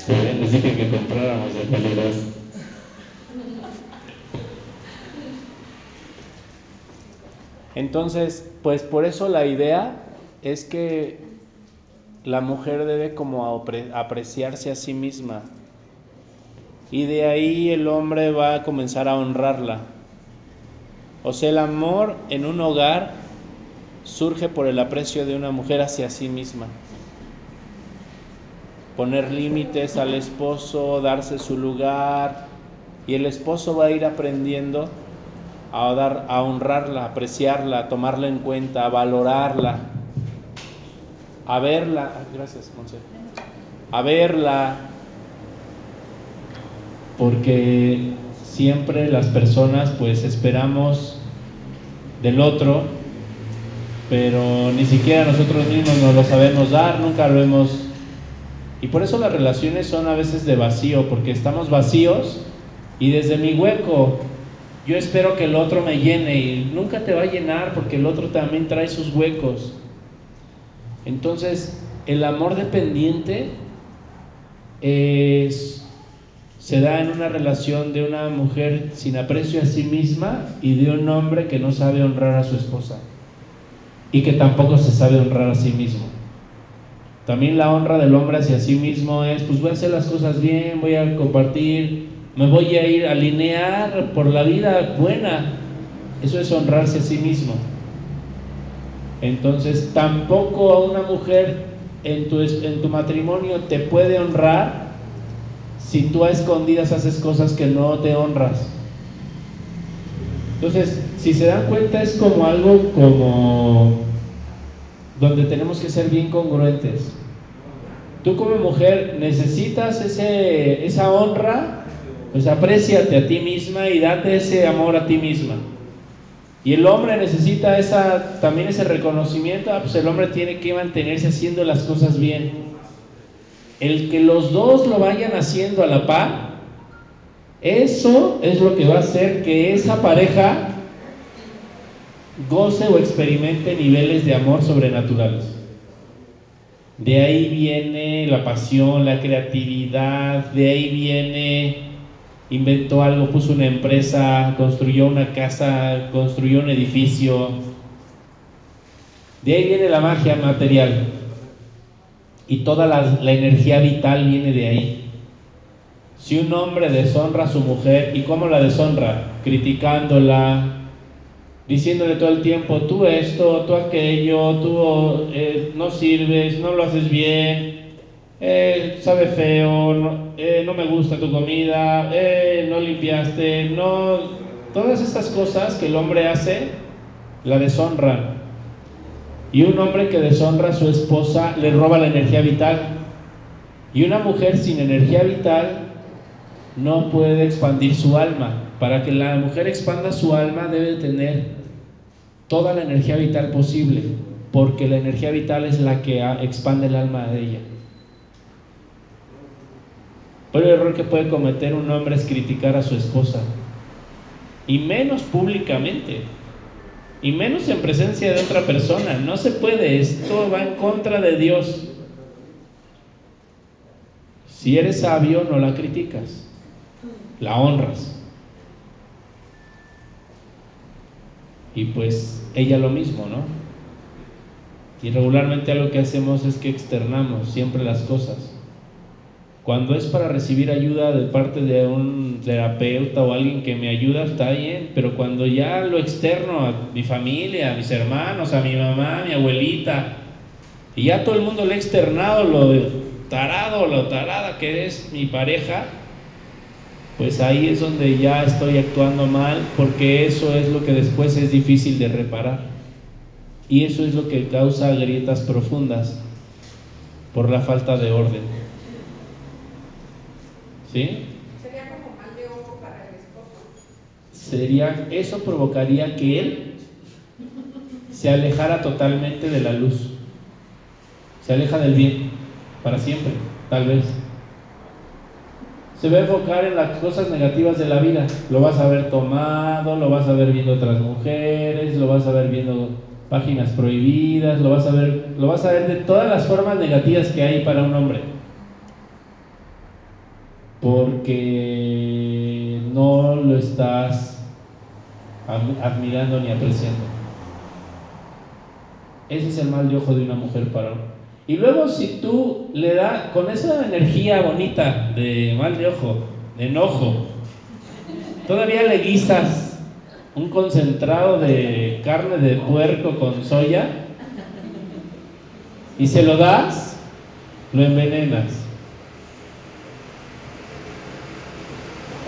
Pues les dije que compráramos de calidad. Entonces, pues por eso la idea es que la mujer debe como apreciarse a sí misma. Y de ahí el hombre va a comenzar a honrarla. O sea, el amor en un hogar surge por el aprecio de una mujer hacia sí misma. Poner límites al esposo, darse su lugar, y el esposo va a ir aprendiendo a, dar, a honrarla, apreciarla, a tomarla en cuenta, a valorarla, a verla, gracias, Monse, a verla, porque siempre las personas pues esperamos del otro, pero ni siquiera nosotros mismos nos lo sabemos dar, nunca lo hemos... Y por eso las relaciones son a veces de vacío, porque estamos vacíos y desde mi hueco yo espero que el otro me llene y nunca te va a llenar porque el otro también trae sus huecos. Entonces, el amor dependiente es, se da en una relación de una mujer sin aprecio a sí misma y de un hombre que no sabe honrar a su esposa y que tampoco se sabe honrar a sí mismo. También la honra del hombre hacia sí mismo es, pues voy a hacer las cosas bien, voy a compartir, me voy a ir a alinear por la vida buena. Eso es honrarse a sí mismo. Entonces, tampoco una mujer en tu, en tu matrimonio te puede honrar si tú a escondidas haces cosas que no te honras. Entonces, si se dan cuenta, es como algo como donde tenemos que ser bien congruentes. Tú como mujer necesitas ese, esa honra, pues apréciate a ti misma y date ese amor a ti misma. Y el hombre necesita esa, también ese reconocimiento, ah, pues el hombre tiene que mantenerse haciendo las cosas bien. El que los dos lo vayan haciendo a la par, eso es lo que va a hacer que esa pareja goce o experimente niveles de amor sobrenaturales. De ahí viene la pasión, la creatividad, de ahí viene inventó algo, puso una empresa, construyó una casa, construyó un edificio. De ahí viene la magia material. Y toda la, energía vital viene de ahí. Si un hombre deshonra a su mujer, ¿y cómo la deshonra? Criticándola, diciéndole todo el tiempo, tú esto, tú aquello, tú eh, no sirves, no lo haces bien, eh, sabe feo, no, eh, no, me gusta tu comida, no limpiaste, no... Todas estas cosas que el hombre hace la deshonran. Y un hombre que deshonra a su esposa le roba la energía vital. Y una mujer sin energía vital no puede expandir su alma. Para que la mujer expanda su alma debe tener toda la energía vital posible, porque la energía vital es la que expande el alma de ella. Pero el error que puede cometer un hombre es criticar a su esposa, y menos públicamente, y menos en presencia de otra persona. No se puede, esto va en contra de Dios. Si eres sabio, no la criticas, la honras. Y pues ella lo mismo, ¿no? Y regularmente algo que hacemos es que externamos siempre las cosas. Cuando es para recibir ayuda de parte de un terapeuta o alguien que me ayuda, está bien, pero cuando ya lo externo a mi familia, a mis hermanos, a mi mamá, a mi abuelita, y ya todo el mundo le ha externado lo tarado, lo tarada que es mi pareja, pues ahí es donde ya estoy actuando mal, porque eso es lo que después es difícil de reparar. Y eso es lo que causa grietas profundas por la falta de orden. ¿Sí? ¿Sería como mal de ojo para el esposo? Sería, eso provocaría que él se alejara totalmente de la luz. Se aleja del bien, para siempre, tal vez se va a enfocar en las cosas negativas de la vida. Lo vas a ver tomado, lo vas a ver viendo otras mujeres, lo vas a ver viendo páginas prohibidas, lo vas a ver, lo vas a ver de todas las formas negativas que hay para un hombre. Porque no lo estás admirando ni apreciando. Ese es el mal de ojo de una mujer para un y luego si tú le das con esa energía bonita de mal de ojo, de enojo, todavía le guisas un concentrado de carne de puerco con soya y se lo das, lo envenenas.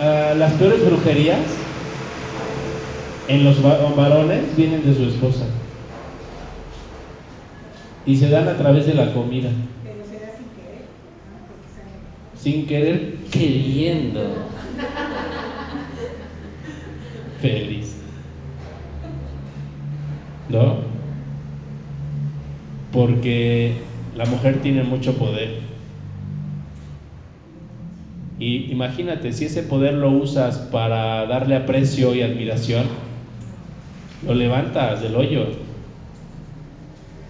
Ah, las peores brujerías en los varones vienen de su esposa y se dan a través de la comida. Pero se da sin querer, Sin querer, queriendo. Feliz. ¿No? Porque la mujer tiene mucho poder. Y imagínate, si ese poder lo usas para darle aprecio y admiración, lo levantas del hoyo.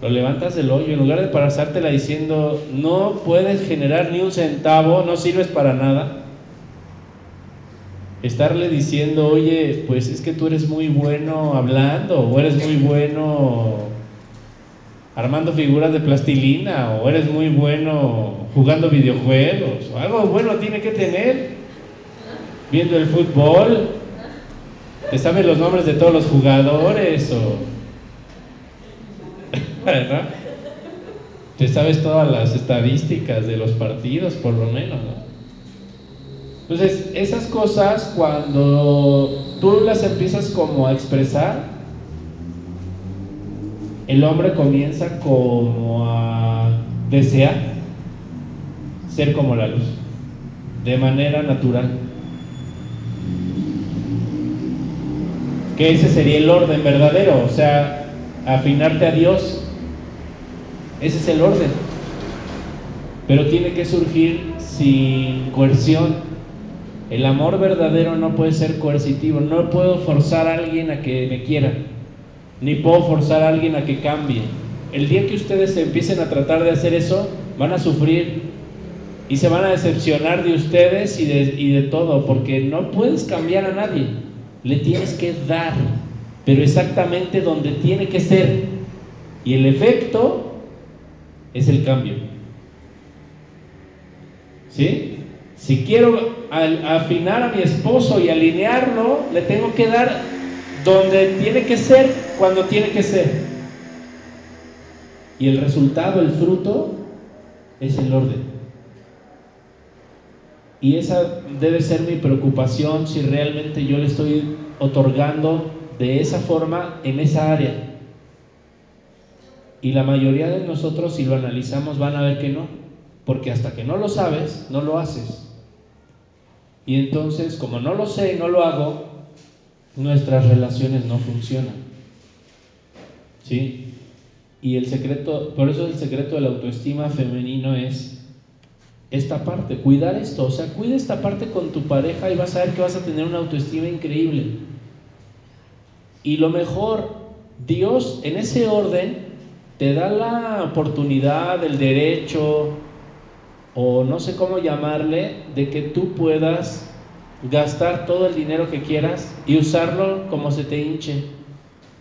Lo levantas del hoyo, en lugar de pasártela diciendo, no puedes generar ni un centavo, no sirves para nada. Estarle diciendo, oye, pues es que tú eres muy bueno hablando, o eres muy bueno armando figuras de plastilina, o eres muy bueno jugando videojuegos, o algo bueno tiene que tener. Viendo el fútbol, te sabes los nombres de todos los jugadores, o. [LAUGHS] Te sabes todas las estadísticas de los partidos, por lo menos, Entonces, esas cosas cuando tú las empiezas como a expresar, el hombre comienza como a desear ser como la luz, de manera natural. Que ese sería el orden verdadero, o sea, afinarte a Dios ese es el orden. Pero tiene que surgir sin coerción. El amor verdadero no puede ser coercitivo. No puedo forzar a alguien a que me quiera. Ni puedo forzar a alguien a que cambie. El día que ustedes empiecen a tratar de hacer eso, van a sufrir y se van a decepcionar de ustedes y de, y de todo, porque no puedes cambiar a nadie. Le tienes que dar, pero exactamente donde tiene que ser. Y el efecto es el cambio. ¿Sí? Si quiero afinar a mi esposo y alinearlo, le tengo que dar donde tiene que ser, cuando tiene que ser. Y el resultado, el fruto, es el orden. Y esa debe ser mi preocupación si realmente yo le estoy otorgando de esa forma en esa área. Y la mayoría de nosotros, si lo analizamos, van a ver que no. Porque hasta que no lo sabes, no lo haces. Y entonces, como no lo sé y no lo hago, nuestras relaciones no funcionan. ¿Sí? Y el secreto, por eso el secreto de la autoestima femenino es esta parte, cuidar esto, o sea, cuida esta parte con tu pareja y vas a ver que vas a tener una autoestima increíble. Y lo mejor, Dios en ese orden te da la oportunidad, el derecho, o no sé cómo llamarle, de que tú puedas gastar todo el dinero que quieras y usarlo como se te hinche,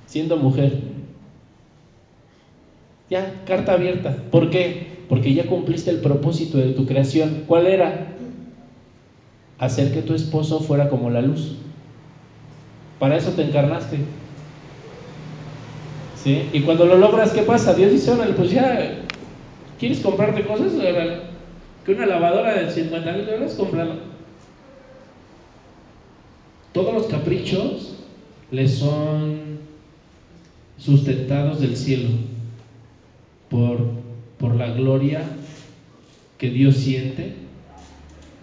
siendo mujer. Ya, carta abierta. ¿Por qué? Porque ya cumpliste el propósito de tu creación. ¿Cuál era? Hacer que tu esposo fuera como la luz. Para eso te encarnaste. ¿Sí? Y cuando lo logras, ¿qué pasa? Dios dice, órale, pues ya, ¿quieres comprarte cosas? Que una lavadora de 50 mil dólares, cómpralo. Todos los caprichos le son sustentados del cielo por, por la gloria que Dios siente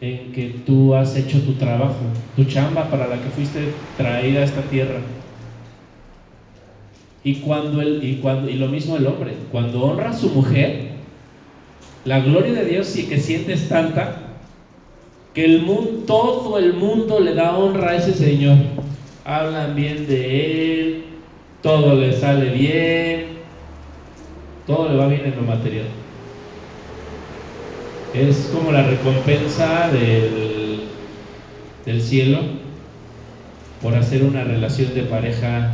en que tú has hecho tu trabajo, tu chamba para la que fuiste traída a esta tierra. Y cuando el, y cuando y lo mismo el hombre, cuando honra a su mujer, la gloria de Dios sí que siente es tanta que el mundo, todo el mundo le da honra a ese Señor. Hablan bien de él, todo le sale bien, todo le va bien en lo material. Es como la recompensa del, cielo por hacer una relación de pareja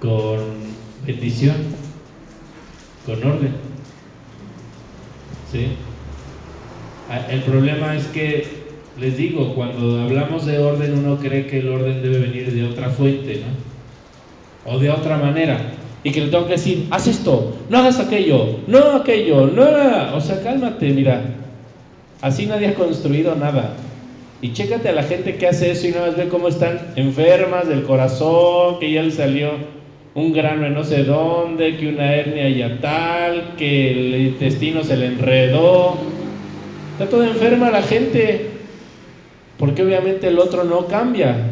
con bendición, con orden. ¿Sí? Ah, el problema es que, les digo, cuando hablamos de orden uno cree que el orden debe venir de otra fuente, ¿no? O de otra manera y que le tengo que decir, haz esto, no hagas aquello, no aquello, no, o sea, cálmate, mira, así nadie ha construido nada. Y chécate a la gente que hace eso y nada más ve cómo están enfermas del corazón, que ya le salió un grano en no sé dónde, que una hernia ya tal, que el intestino se le enredó. Está toda enferma la gente, porque obviamente el otro no cambia.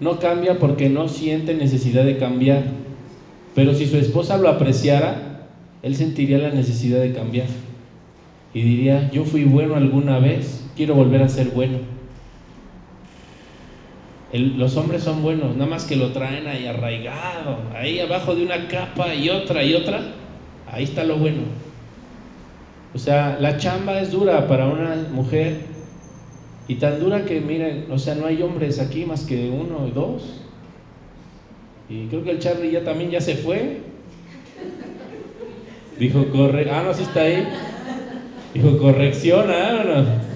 No cambia porque no siente necesidad de cambiar. Pero si su esposa lo apreciara, él sentiría la necesidad de cambiar. Y diría, yo fui bueno alguna vez, quiero volver a ser bueno. los hombres son buenos, nada más que lo traen ahí arraigado, ahí abajo de una capa y otra y otra. Ahí está lo bueno. O sea, la chamba es dura para una mujer y tan dura que, miren, o sea, no hay hombres aquí más que uno y dos. Y creo que el Charlie ya también ya se fue. Dijo, corre, ah, no, sí está ahí. Dijo, correcciona, no?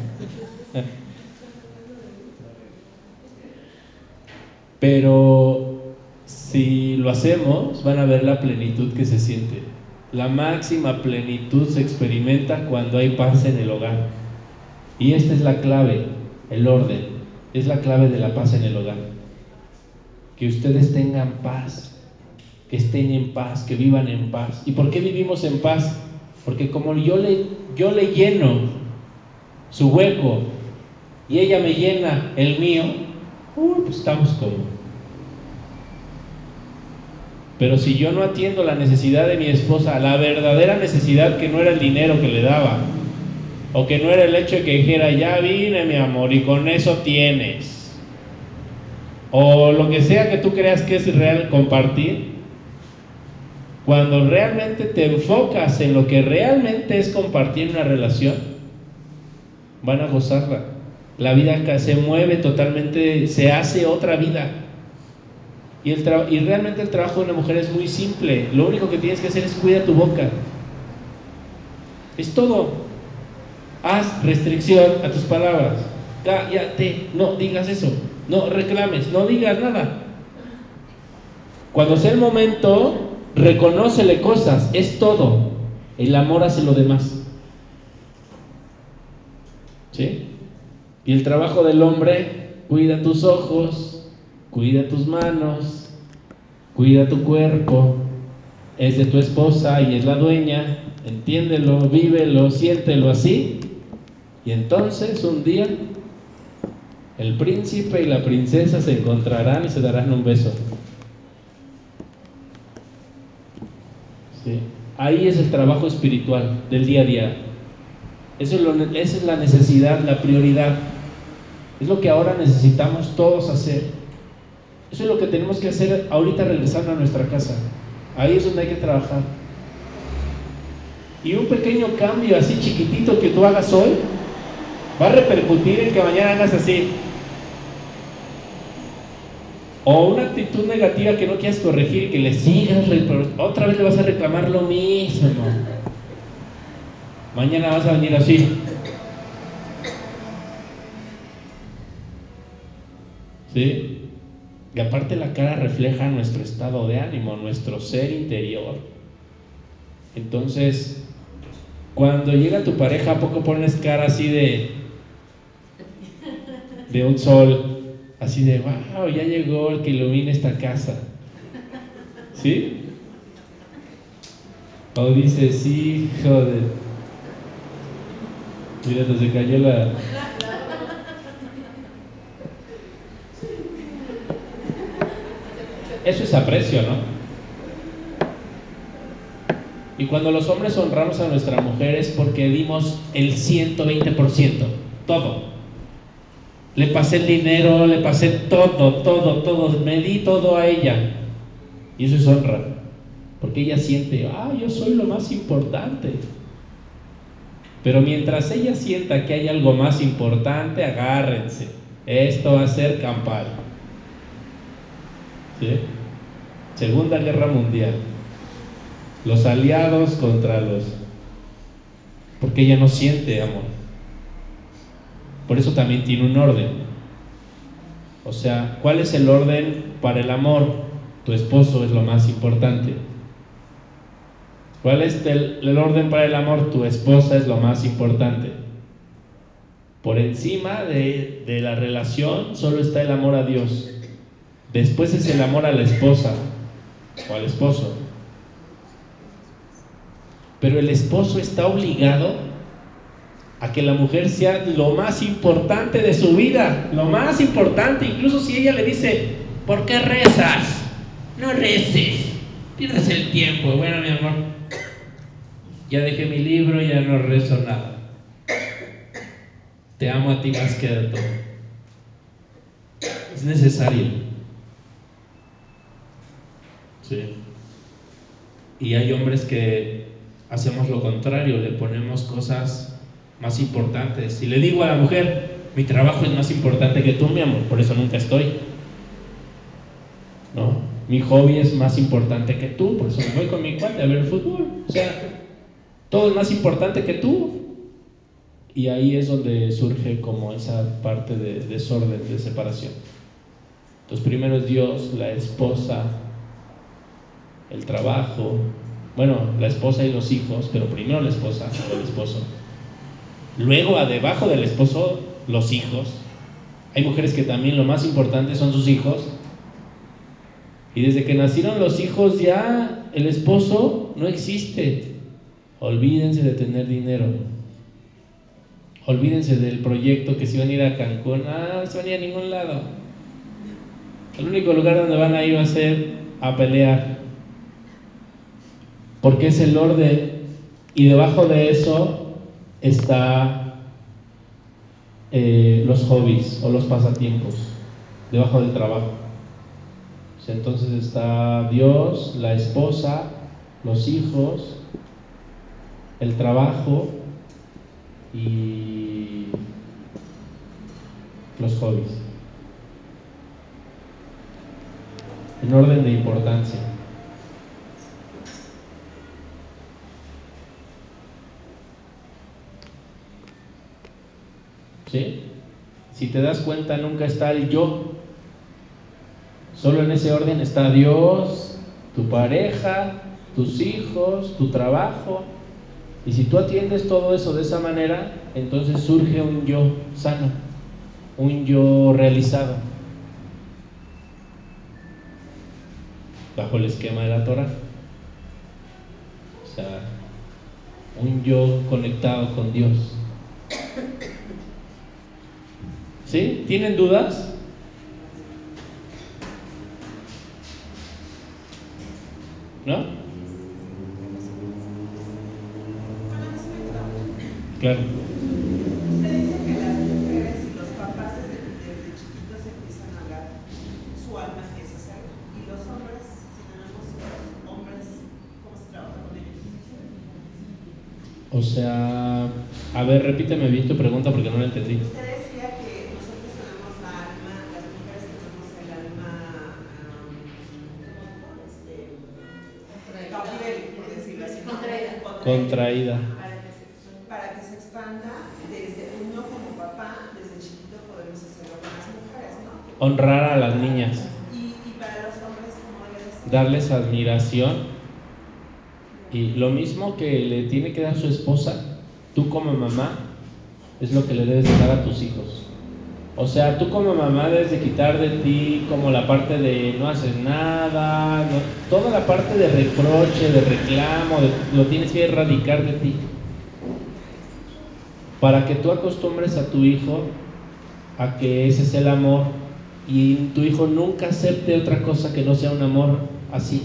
Pero si lo hacemos, van a ver la plenitud que se siente. La máxima plenitud se experimenta cuando hay paz en el hogar. Y esta es la clave el orden, es la clave de la paz en el hogar. Que ustedes tengan paz, que estén en paz, que vivan en paz. ¿Y por qué vivimos en paz? Porque como yo le, yo le lleno su hueco y ella me llena el mío, pues estamos como. Pero si yo no atiendo la necesidad de mi esposa, la verdadera necesidad que no era el dinero que le daba, o que no era el hecho de que dijera, ya vine mi amor y con eso tienes. O lo que sea que tú creas que es real compartir. Cuando realmente te enfocas en lo que realmente es compartir una relación, van a gozarla. La vida se mueve totalmente, se hace otra vida. Y, el y realmente el trabajo de una mujer es muy simple. Lo único que tienes que hacer es cuida tu boca. Es todo. Haz restricción a tus palabras. Cállate, no digas eso. No reclames, no digas nada. Cuando sea el momento, reconócele cosas, es todo. El amor hace lo demás. ¿Sí? Y el trabajo del hombre, cuida tus ojos, cuida tus manos, cuida tu cuerpo, es de tu esposa y es la dueña, entiéndelo, vívelo, siéntelo así, y entonces un día el príncipe y la princesa se encontrarán y se darán un beso. Ahí es el trabajo espiritual del día a día. Eso es esa es la necesidad, la prioridad. Es lo que ahora necesitamos todos hacer. Eso es lo que tenemos que hacer ahorita regresando a nuestra casa. Ahí es donde hay que trabajar. Y un pequeño cambio así chiquitito que tú hagas hoy va a repercutir en que mañana hagas así. O una actitud negativa que no quieras corregir y que le sigas, otra vez le vas a reclamar lo mismo. Mañana vas a venir así. ¿Sí? Y aparte la cara refleja nuestro estado de ánimo, nuestro ser interior. Entonces, cuando llega tu pareja, ¿a poco pones cara así de de un sol? Así de, wow, ya llegó el que ilumina esta casa. ¿Sí? O dices, sí, joder. Mira, se cayó la, Eso es aprecio, ¿no? Y cuando los hombres honramos a nuestra mujer es porque dimos el 120%, todo. Le pasé el dinero, le pasé todo, todo, todo, me di todo a ella. Y eso es honra. Porque ella siente, ah, yo soy lo más importante. Pero mientras ella sienta que hay algo más importante, agárrense. Esto va a ser campal. Segunda Guerra Mundial. Los aliados contra los... Porque ella no siente amor. Por eso también tiene un orden. O sea, ¿cuál es el orden para el amor? Tu esposo es lo más importante. ¿Cuál es el, orden para el amor? Tu esposa es lo más importante. Por encima de, de la relación solo está el amor a Dios. Después es el amor a la esposa o al esposo. Pero el esposo está obligado a que la mujer sea lo más importante de su vida, lo más importante, incluso si ella le dice, ¿por qué rezas? No reces, pierdes el tiempo. Bueno, mi amor, ya dejé mi libro, ya no rezo nada. Te amo a ti más que a todo. Es necesario. Y hay hombres que hacemos lo contrario, le ponemos cosas más importantes. Si le digo a la mujer, mi trabajo es más importante que tú, mi amor, por eso nunca estoy. ¿No? Mi hobby es más importante que tú, por eso me voy con mi cuate a ver el fútbol. O sea, todo es más importante que tú. Y ahí es donde surge como esa parte de desorden, de separación. Entonces primero es Dios, la esposa, el trabajo, bueno, la esposa y los hijos, pero primero la esposa o el esposo. Luego, debajo del esposo, los hijos. Hay mujeres que también lo más importante son sus hijos. Y desde que nacieron los hijos ya el esposo no existe. Olvídense de tener dinero. Olvídense del proyecto que se van a ir a Cancún. Ah, no se van a ir a ningún lado. El único lugar donde van a ir va a ser a pelear porque es el orden y debajo de eso está eh, los hobbies o los pasatiempos, debajo del trabajo. Entonces está Dios, la esposa, los hijos, el trabajo y los hobbies. En orden de importancia. Si te das cuenta, nunca está el yo. Solo en ese orden está Dios, tu pareja, tus hijos, tu trabajo. Y si tú atiendes todo eso de esa manera, entonces surge un yo sano, un yo realizado, bajo el esquema de la Torah. O sea, un yo conectado con Dios. ¿Sí? ¿Tienen dudas? ¿No? Claro. Usted dice que las mujeres y los papás desde, desde chiquitos empiezan a hablar, su alma empieza a hacerlo. Y los hombres, si tenemos hombres, ¿cómo se trabaja con ellos? O sea, a ver, repíteme bien tu pregunta porque no la entendí. Usted decía Contraída. Para que se expanda. Desde uno como papá, desde chiquito podemos hacerlo con las mujeres, ¿no? Honrar a las niñas. Y, y para los hombres, ¿cómo ser? Darles admiración. Y lo mismo que le tiene que dar su esposa, tú como mamá, es lo que le debes de dar a tus hijos. O sea, tú como mamá debes de quitar de ti como la parte de no haces nada, toda la parte de reproche, de reclamo, lo tienes que erradicar de ti. Para que tú acostumbres a tu hijo a que ese es el amor y tu hijo nunca acepte otra cosa que no sea un amor así.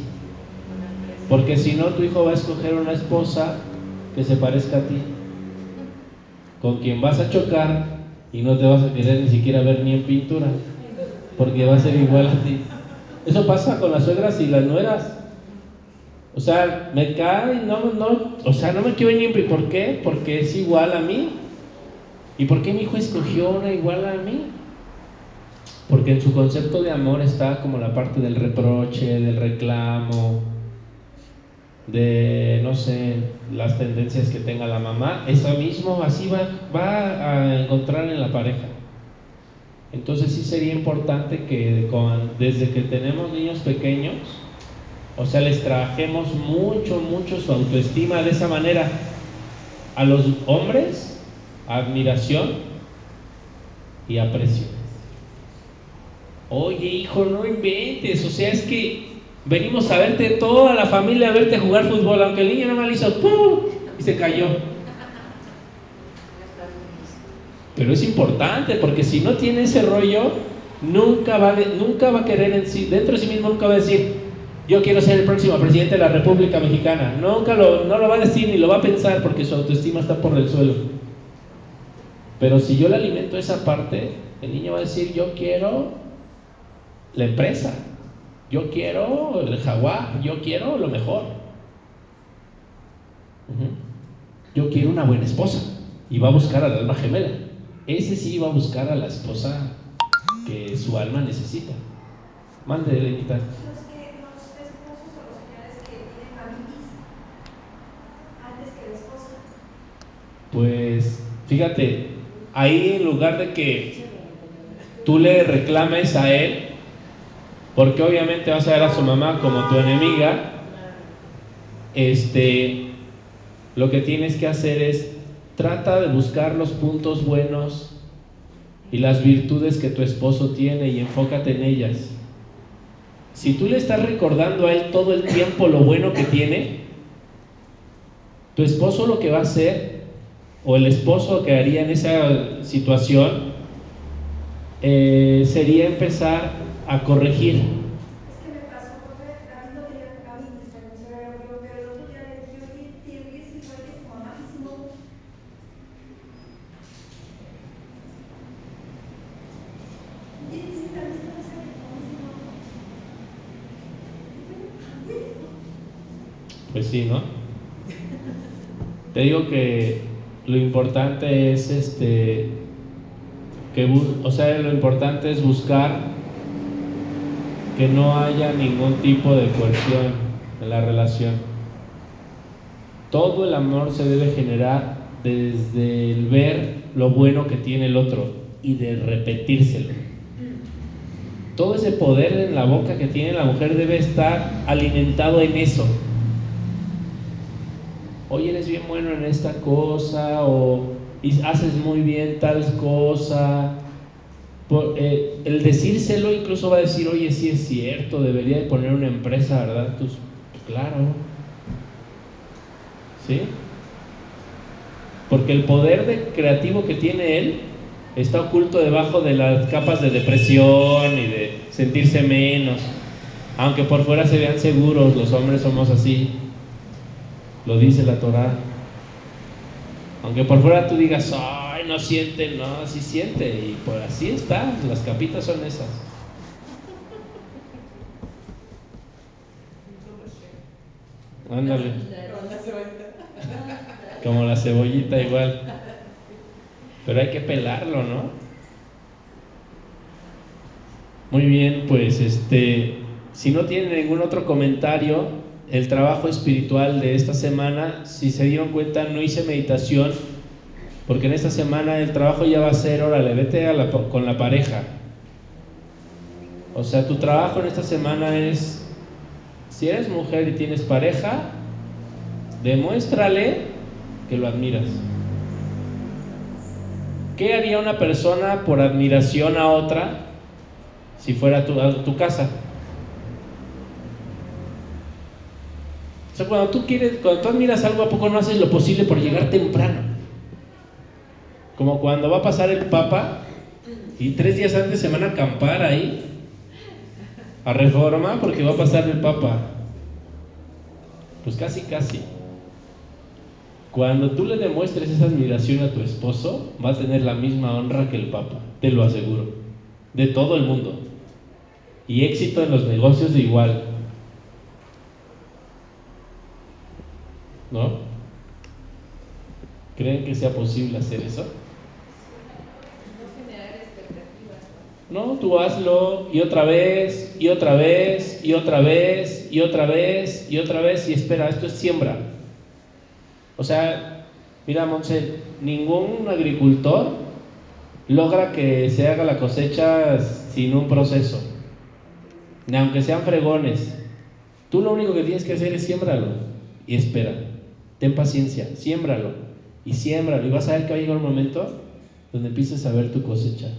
Porque si no, tu hijo va a escoger una esposa que se parezca a ti, con quien vas a chocar y no te vas a querer ni siquiera ver ni en pintura, porque va a ser igual a ti. Eso pasa con las suegras y las nueras. O sea, me cae, no, no, o sea, no me quiero ni ¿Por qué? Porque es igual a mí. ¿Y por qué mi hijo escogió una igual a mí? Porque en su concepto de amor está como la parte del reproche, del reclamo, de, no sé, las tendencias que tenga la mamá, eso mismo así va, va a encontrar en la pareja. Entonces sí sería importante que con- desde que tenemos niños pequeños, o sea, les trabajemos mucho, mucho su autoestima de esa manera. A los hombres, admiración y aprecio. Oye, hijo, no inventes, o sea, es que venimos a verte toda la familia a verte jugar fútbol, aunque el niño no mal hizo ¡pum! y se cayó. Pero es importante porque si no tiene ese rollo, nunca va, nunca va a querer en sí, dentro de sí mismo nunca va a decir, yo quiero ser el próximo presidente de la República Mexicana. Nunca lo, no lo va a decir ni lo va a pensar porque su autoestima está por el suelo. Pero si yo le alimento esa parte, el niño va a decir, yo quiero la empresa, yo quiero el jaguar, yo quiero lo mejor. Yo quiero una buena esposa y va a buscar al alma gemela. Ese sí va a buscar a la esposa que su alma necesita. Mande, Elenita. Los, que, los esposos o los señores que tienen mamitis antes que la esposa. Pues fíjate, ahí en lugar de que tú le reclames a él, porque obviamente vas a ver a su mamá como tu enemiga, este, lo que tienes que hacer es trata de buscar los puntos buenos y las virtudes que tu esposo tiene y enfócate en ellas. Si tú le estás recordando a él todo el tiempo lo bueno que tiene, tu esposo lo que va a hacer, o el esposo que haría en esa situación, eh, sería empezar a corregir. Pues sí, ¿no? Te digo que lo importante es este o sea, lo importante es buscar que no haya ningún tipo de coerción en la relación. Todo el amor se debe generar desde el ver lo bueno que tiene el otro y de repetírselo. Todo ese poder en la boca que tiene la mujer debe estar alimentado en eso. Oye, eres bien bueno en esta cosa o y haces muy bien tal cosa. Por- eh, el decírselo incluso va a decir, oye, sí es cierto, debería de poner una empresa, ¿verdad? Pues, claro. ¿Sí? Porque el poder de creativo que tiene él está oculto debajo de las capas de depresión y de sentirse menos. Aunque por fuera se vean seguros, los hombres somos así. Lo dice la Torah. Aunque por fuera tú digas, ay, no siente, no, sí siente. Y por así está, las capitas son esas. Ándale. Como la cebollita igual. Pero hay que pelarlo, ¿no? Muy bien, pues este, si no tienen ningún otro comentario, el trabajo espiritual de esta semana, si se dieron cuenta, no hice meditación, porque en esta semana el trabajo ya va a ser, órale, vete con la pareja. O sea, tu trabajo en esta semana es, si eres mujer y tienes pareja, demuéstrale que lo admiras. ¿Qué haría una persona por admiración a otra si fuera a tu casa? O sea, cuando tú quieres, cuando tú admiras algo, ¿a poco no haces lo posible por llegar temprano? Como cuando va a pasar el Papa y tres días antes se van a acampar ahí a reforma porque va a pasar el Papa. Pues casi, casi. Cuando tú le demuestres esa admiración a tu esposo, va a tener la misma honra que el Papa, te lo aseguro, de todo el mundo. Y éxito en los negocios de igual. ¿No? ¿Creen que sea posible hacer eso? No tú hazlo y otra vez, y otra vez, y otra vez, y otra vez, y otra vez, y espera, esto es siembra. O sea, mira, Monse, ningún agricultor logra que se haga la cosecha sin un proceso, ni aunque sean fregones. Tú lo único que tienes que hacer es siembralo y espera. Ten paciencia, siémbralo y siémbralo y vas a ver que va a llegar un momento donde empieces a ver tu cosecha.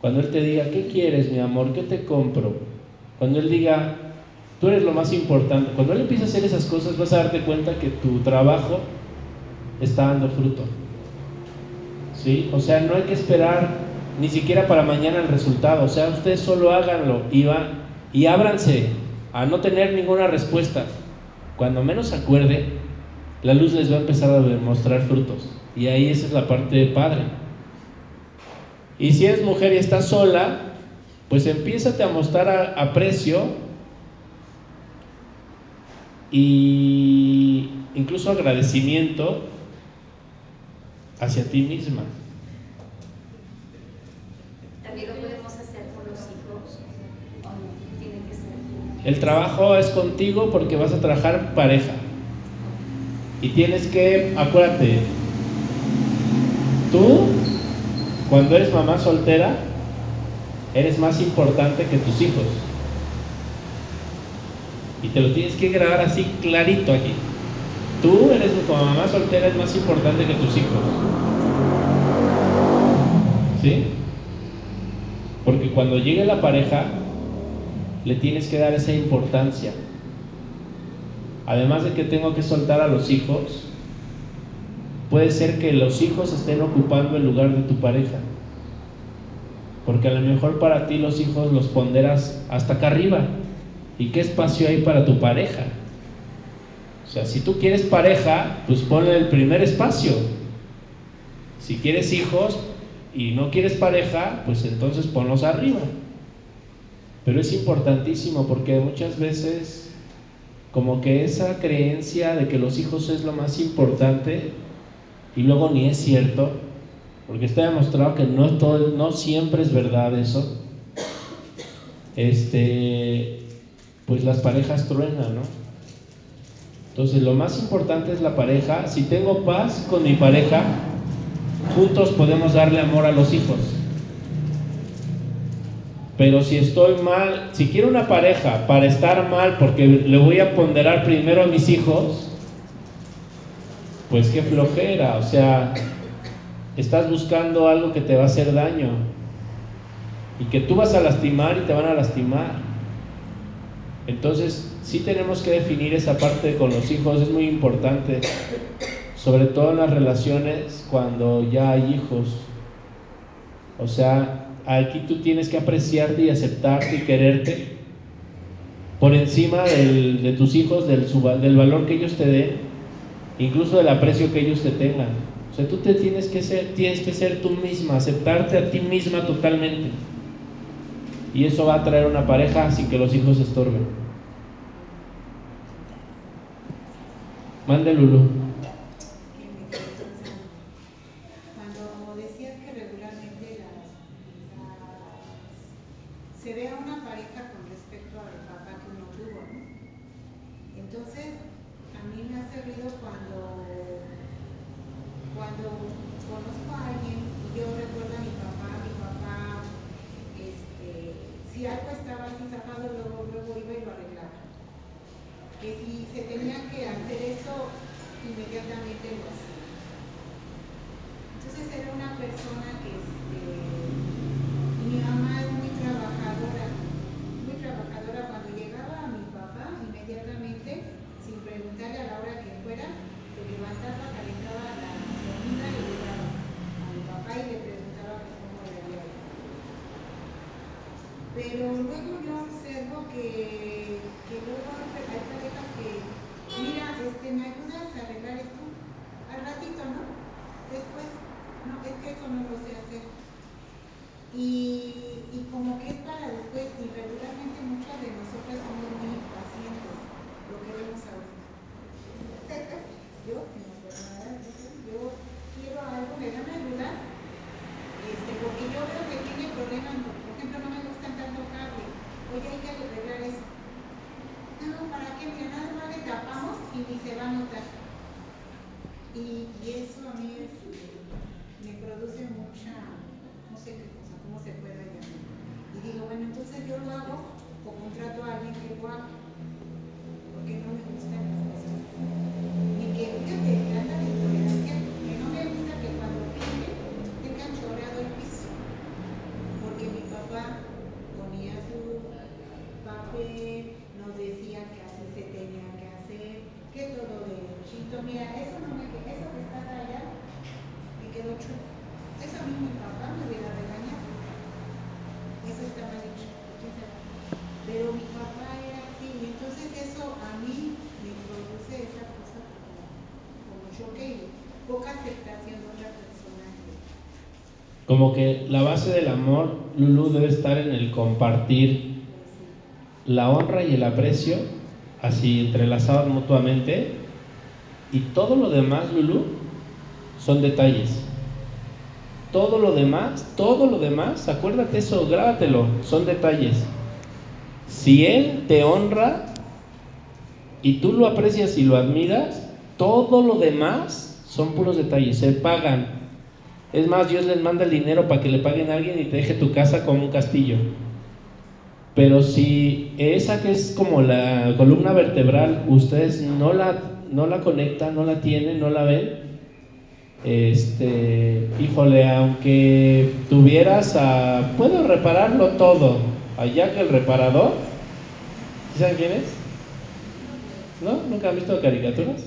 Cuando Él te diga, ¿qué quieres, mi amor? ¿Qué te compro? Cuando Él diga, tú eres lo más importante, cuando Él empieza a hacer esas cosas vas a darte cuenta que tu trabajo está dando fruto. ¿Sí? O sea, no hay que esperar ni siquiera para mañana el resultado. O sea, ustedes solo háganlo y, va, y ábranse a no tener ninguna respuesta. Cuando menos acuerde, la luz les va a empezar a demostrar frutos. Y ahí esa es la parte de padre. Y si eres mujer y estás sola, pues empiézate a mostrar aprecio y incluso agradecimiento hacia ti misma. También lo podemos hacer con los hijos o no, tiene que ser. El trabajo es contigo porque vas a trabajar pareja. Y tienes que, acuérdate, tú, cuando eres mamá soltera, eres más importante que tus hijos. Y te lo tienes que grabar así clarito aquí. Tú eres como mamá soltera, es más importante que tus hijos. ¿Sí? Porque cuando llegue la pareja, le tienes que dar esa importancia. Además de que tengo que soltar a los hijos, puede ser que los hijos estén ocupando el lugar de tu pareja. Porque a lo mejor para ti los hijos los ponderas hasta acá arriba. ¿Y qué espacio hay para tu pareja? O sea, si tú quieres pareja, pues ponle el primer espacio. Si quieres hijos y no quieres pareja, pues entonces ponlos arriba. Pero es importantísimo porque muchas veces como que esa creencia de que los hijos es lo más importante y luego ni es cierto, porque está demostrado que no, todo, no siempre es verdad eso, este, pues las parejas truenan, ¿no? Entonces lo más importante es la pareja. Si tengo paz con mi pareja, juntos podemos darle amor a los hijos. Pero si estoy mal, si quiero una pareja para estar mal porque le voy a ponderar primero a mis hijos, pues qué flojera, o sea, estás buscando algo que te va a hacer daño y que tú vas a lastimar y te van a lastimar. Entonces, sí tenemos que definir esa parte con los hijos, es muy importante, sobre todo en las relaciones cuando ya hay hijos. O sea, aquí tú tienes que apreciarte y aceptarte y quererte por encima de tus hijos, del, del valor que ellos te den, incluso del aprecio que ellos te tengan. O sea, tú te tienes que ser, tienes que ser tú misma, aceptarte a ti misma totalmente. Y eso va a traer una pareja sin que los hijos estorben. Mande Lulu. Que me quedé pensando. Cuando decías que regularmente las, se ve a una pareja con respecto al papá que uno tuvo, ¿no? Entonces, a mí me ha servido cuando cuando conozco a alguien y yo recuerdo a mi papá, mi papá este, si algo estaba así zafado, luego, luego iba y lo arreglaba. Que si se tenía que hacer eso, inmediatamente lo hacía. Entonces era una persona que, este, mi mamá es muy trabajadora, muy trabajadora. Cuando llegaba a mi papá, inmediatamente, sin preguntarle a la hora que fuera, se levantaba, calentaba la comida y le daba a mi papá y le preguntaba cómo le había ido. Pero luego yo observo que, luego hay, parejas que, mira, este, ¿me ayudas a arreglar esto? Al ratito, ¿no? Después, no, es que eso no lo sé hacer. Y, y como que es para después, y regularmente muchas de nosotras somos muy impacientes, lo queremos ahorita. yo, en lo personal, yo quiero algo, ¿me van a ayudar? Este, porque yo veo que tiene problemas, por ejemplo, no me gustan tanto cable. Oye, hay que arreglar eso. No, ¿para qué? Mira, nada más le tapamos y ni se va a notar. Y, eso a mí este, me produce mucha, no sé qué cosa, cómo se pueda llamar. Y digo, bueno, entonces yo lo hago o contrato a alguien que lo haga. Porque no me gustan las cosas así. Ni que, fíjate, tanta la intolerancia que no me gusta que cuando pinten tengan chorreado el piso. Porque mi papá ponía su papel, nos decía que así se tenía que hacer, que todo derechito. Mira, eso no me eso que está rayado me quedó chueco. Eso a mí mi papá me hubiera regañado. Eso está mal hecho, quién sabe Pero mi papá era así, y entonces eso a mí me produce esa cosa como, como choque y poca aceptación de otra persona que, como que la base del amor, Lulu, debe estar en el compartir la honra y el aprecio, así entrelazados mutuamente, y todo lo demás, Lulu, son detalles. Todo lo demás, todo lo demás, acuérdate eso, grábatelo, son detalles. Si Él te honra y tú lo aprecias y lo admiras, todo lo demás son puros detalles, se pagan. Es más, Dios les manda el dinero para que le paguen a alguien y te deje tu casa como un castillo. Pero si esa que es como la columna vertebral, ustedes no la, no la conectan, no la tienen, no la ven, este, híjole, aunque tuvieras a, puedo repararlo todo, allá que el reparador, ¿saben quién es? ¿No? ¿Nunca han visto caricaturas?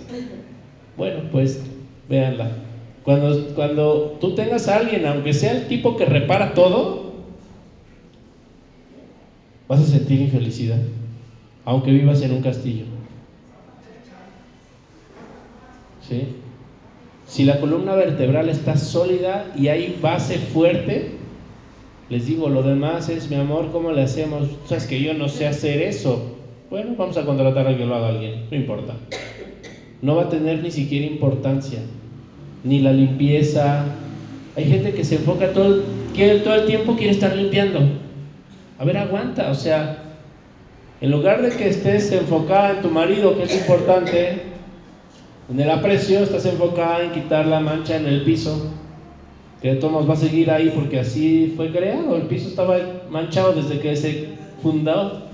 Bueno, pues véanla. Cuando, cuando tú tengas a alguien, aunque sea el tipo que repara todo, vas a sentir infelicidad, aunque vivas en un castillo. ¿Sí? Si la columna vertebral está sólida y hay base fuerte, les digo, lo demás es, mi amor, ¿cómo le hacemos? Sabes que yo no sé hacer eso. Bueno, vamos a contratar a que lo haga alguien, no importa. No va a tener ni siquiera importancia ni la limpieza. Hay gente que se enfoca todo, quiere, todo el tiempo, quiere estar limpiando. A ver, aguanta, o sea, en lugar de que estés enfocada en tu marido, que es importante, en el aprecio, estás enfocada en quitar la mancha en el piso, que de todos va a seguir ahí porque así fue creado, el piso estaba manchado desde que se fundó.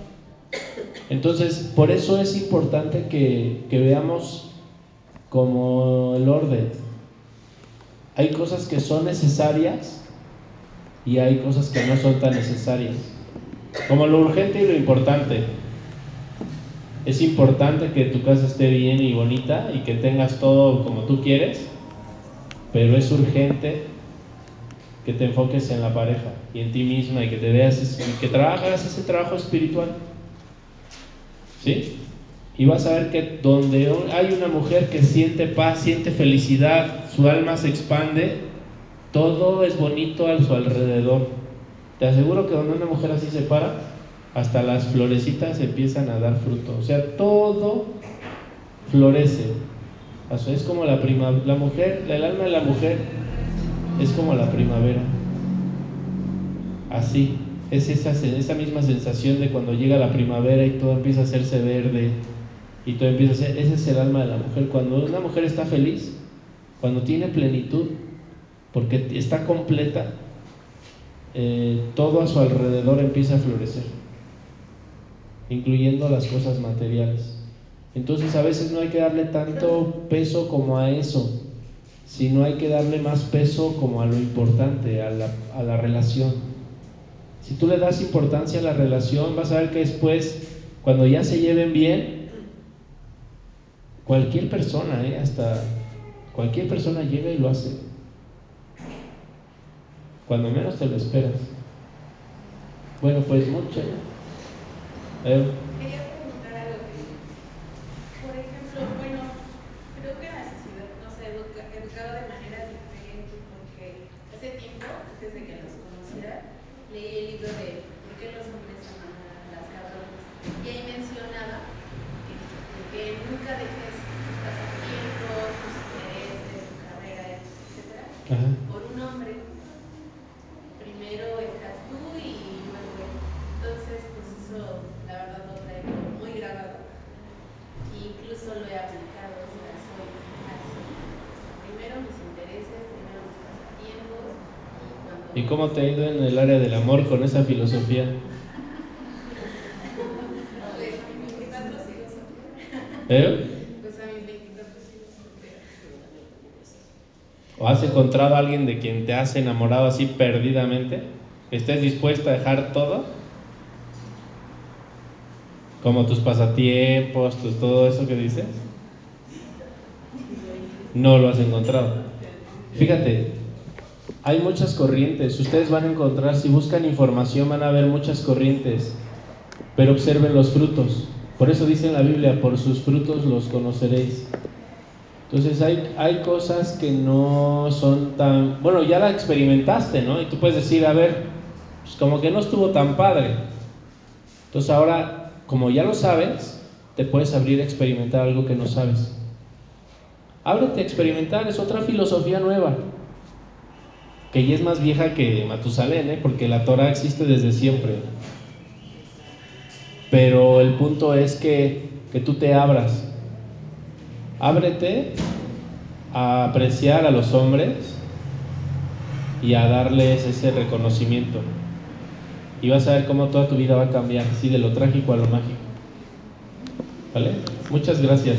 Entonces, por eso es importante que, que veamos como el orden. Hay cosas que son necesarias y hay cosas que no son tan necesarias. Como lo urgente y lo importante. Es importante que tu casa esté bien y bonita y que tengas todo como tú quieres, pero es urgente que te enfoques en la pareja y en ti misma y que te veas y que trabajas ese trabajo espiritual. ¿Sí? Y vas a ver que donde hay una mujer que siente paz, siente felicidad, su alma se expande, todo es bonito a su alrededor. Te aseguro que donde una mujer así se para, hasta las florecitas empiezan a dar fruto. O sea, todo florece. Es como la primavera. La mujer, el alma de la mujer es como la primavera. Así. Es esa, esa misma sensación de cuando llega la primavera y todo empieza a hacerse verde, y tú empiezas a ese es el alma de la mujer. Cuando una mujer está feliz, cuando tiene plenitud, porque está completa, eh, todo a su alrededor empieza a florecer, incluyendo las cosas materiales. Entonces a veces no hay que darle tanto peso como a eso, sino hay que darle más peso como a lo importante, a la, a la relación. Si tú le das importancia a la relación, vas a ver que después, cuando ya se lleven bien, Cualquier persona, ¿eh? hasta cualquier persona llega y lo hace. Cuando menos te lo esperas. Bueno, pues mucho. Quería preguntar algo que, por ejemplo, bueno, creo que necesidad nos ha educado de manera diferente porque hace tiempo, antes de que los conociera, leí el libro de ¿Por qué los hombres aman a las cabronas? Y ahí mencionaba que nunca dejes tus pasatiempos, tus intereses, tu carrera, etcétera, por un hombre. Primero estás tú y luego él. Entonces, pues eso, la verdad, lo traigo muy grabado. E incluso lo he aplicado, o sea, soy así. O sea, primero mis intereses, primero mis pasatiempos. Y, cuando ¿Y cómo te ha ido en el área del amor con esa filosofía? A mis 24 sigo soltera. ¿Eh? A mis 24 sigo soltera. ¿O has encontrado a alguien de quien te has enamorado así perdidamente? ¿Estés dispuesta a dejar todo? Como tus pasatiempos, tus, todo eso que dices. No lo has encontrado. Fíjate, hay muchas corrientes. Ustedes van a encontrar, si buscan información, van a ver muchas corrientes. Pero observen los frutos. Por eso dice la Biblia, por sus frutos los conoceréis. Entonces hay, hay cosas que no son tan... Bueno, ya la experimentaste, ¿no? Y tú puedes decir, a ver, pues como que no estuvo tan padre. Entonces ahora, como ya lo sabes, te puedes abrir a experimentar algo que no sabes. Ábrete a experimentar, es otra filosofía nueva, que ya es más vieja que Matusalén, ¿eh? porque la Torah existe desde siempre. Pero el punto es que, que tú te abras. Ábrete a apreciar a los hombres y a darles ese reconocimiento. Y vas a ver cómo toda tu vida va a cambiar, así de lo trágico a lo mágico. ¿Vale? Muchas gracias.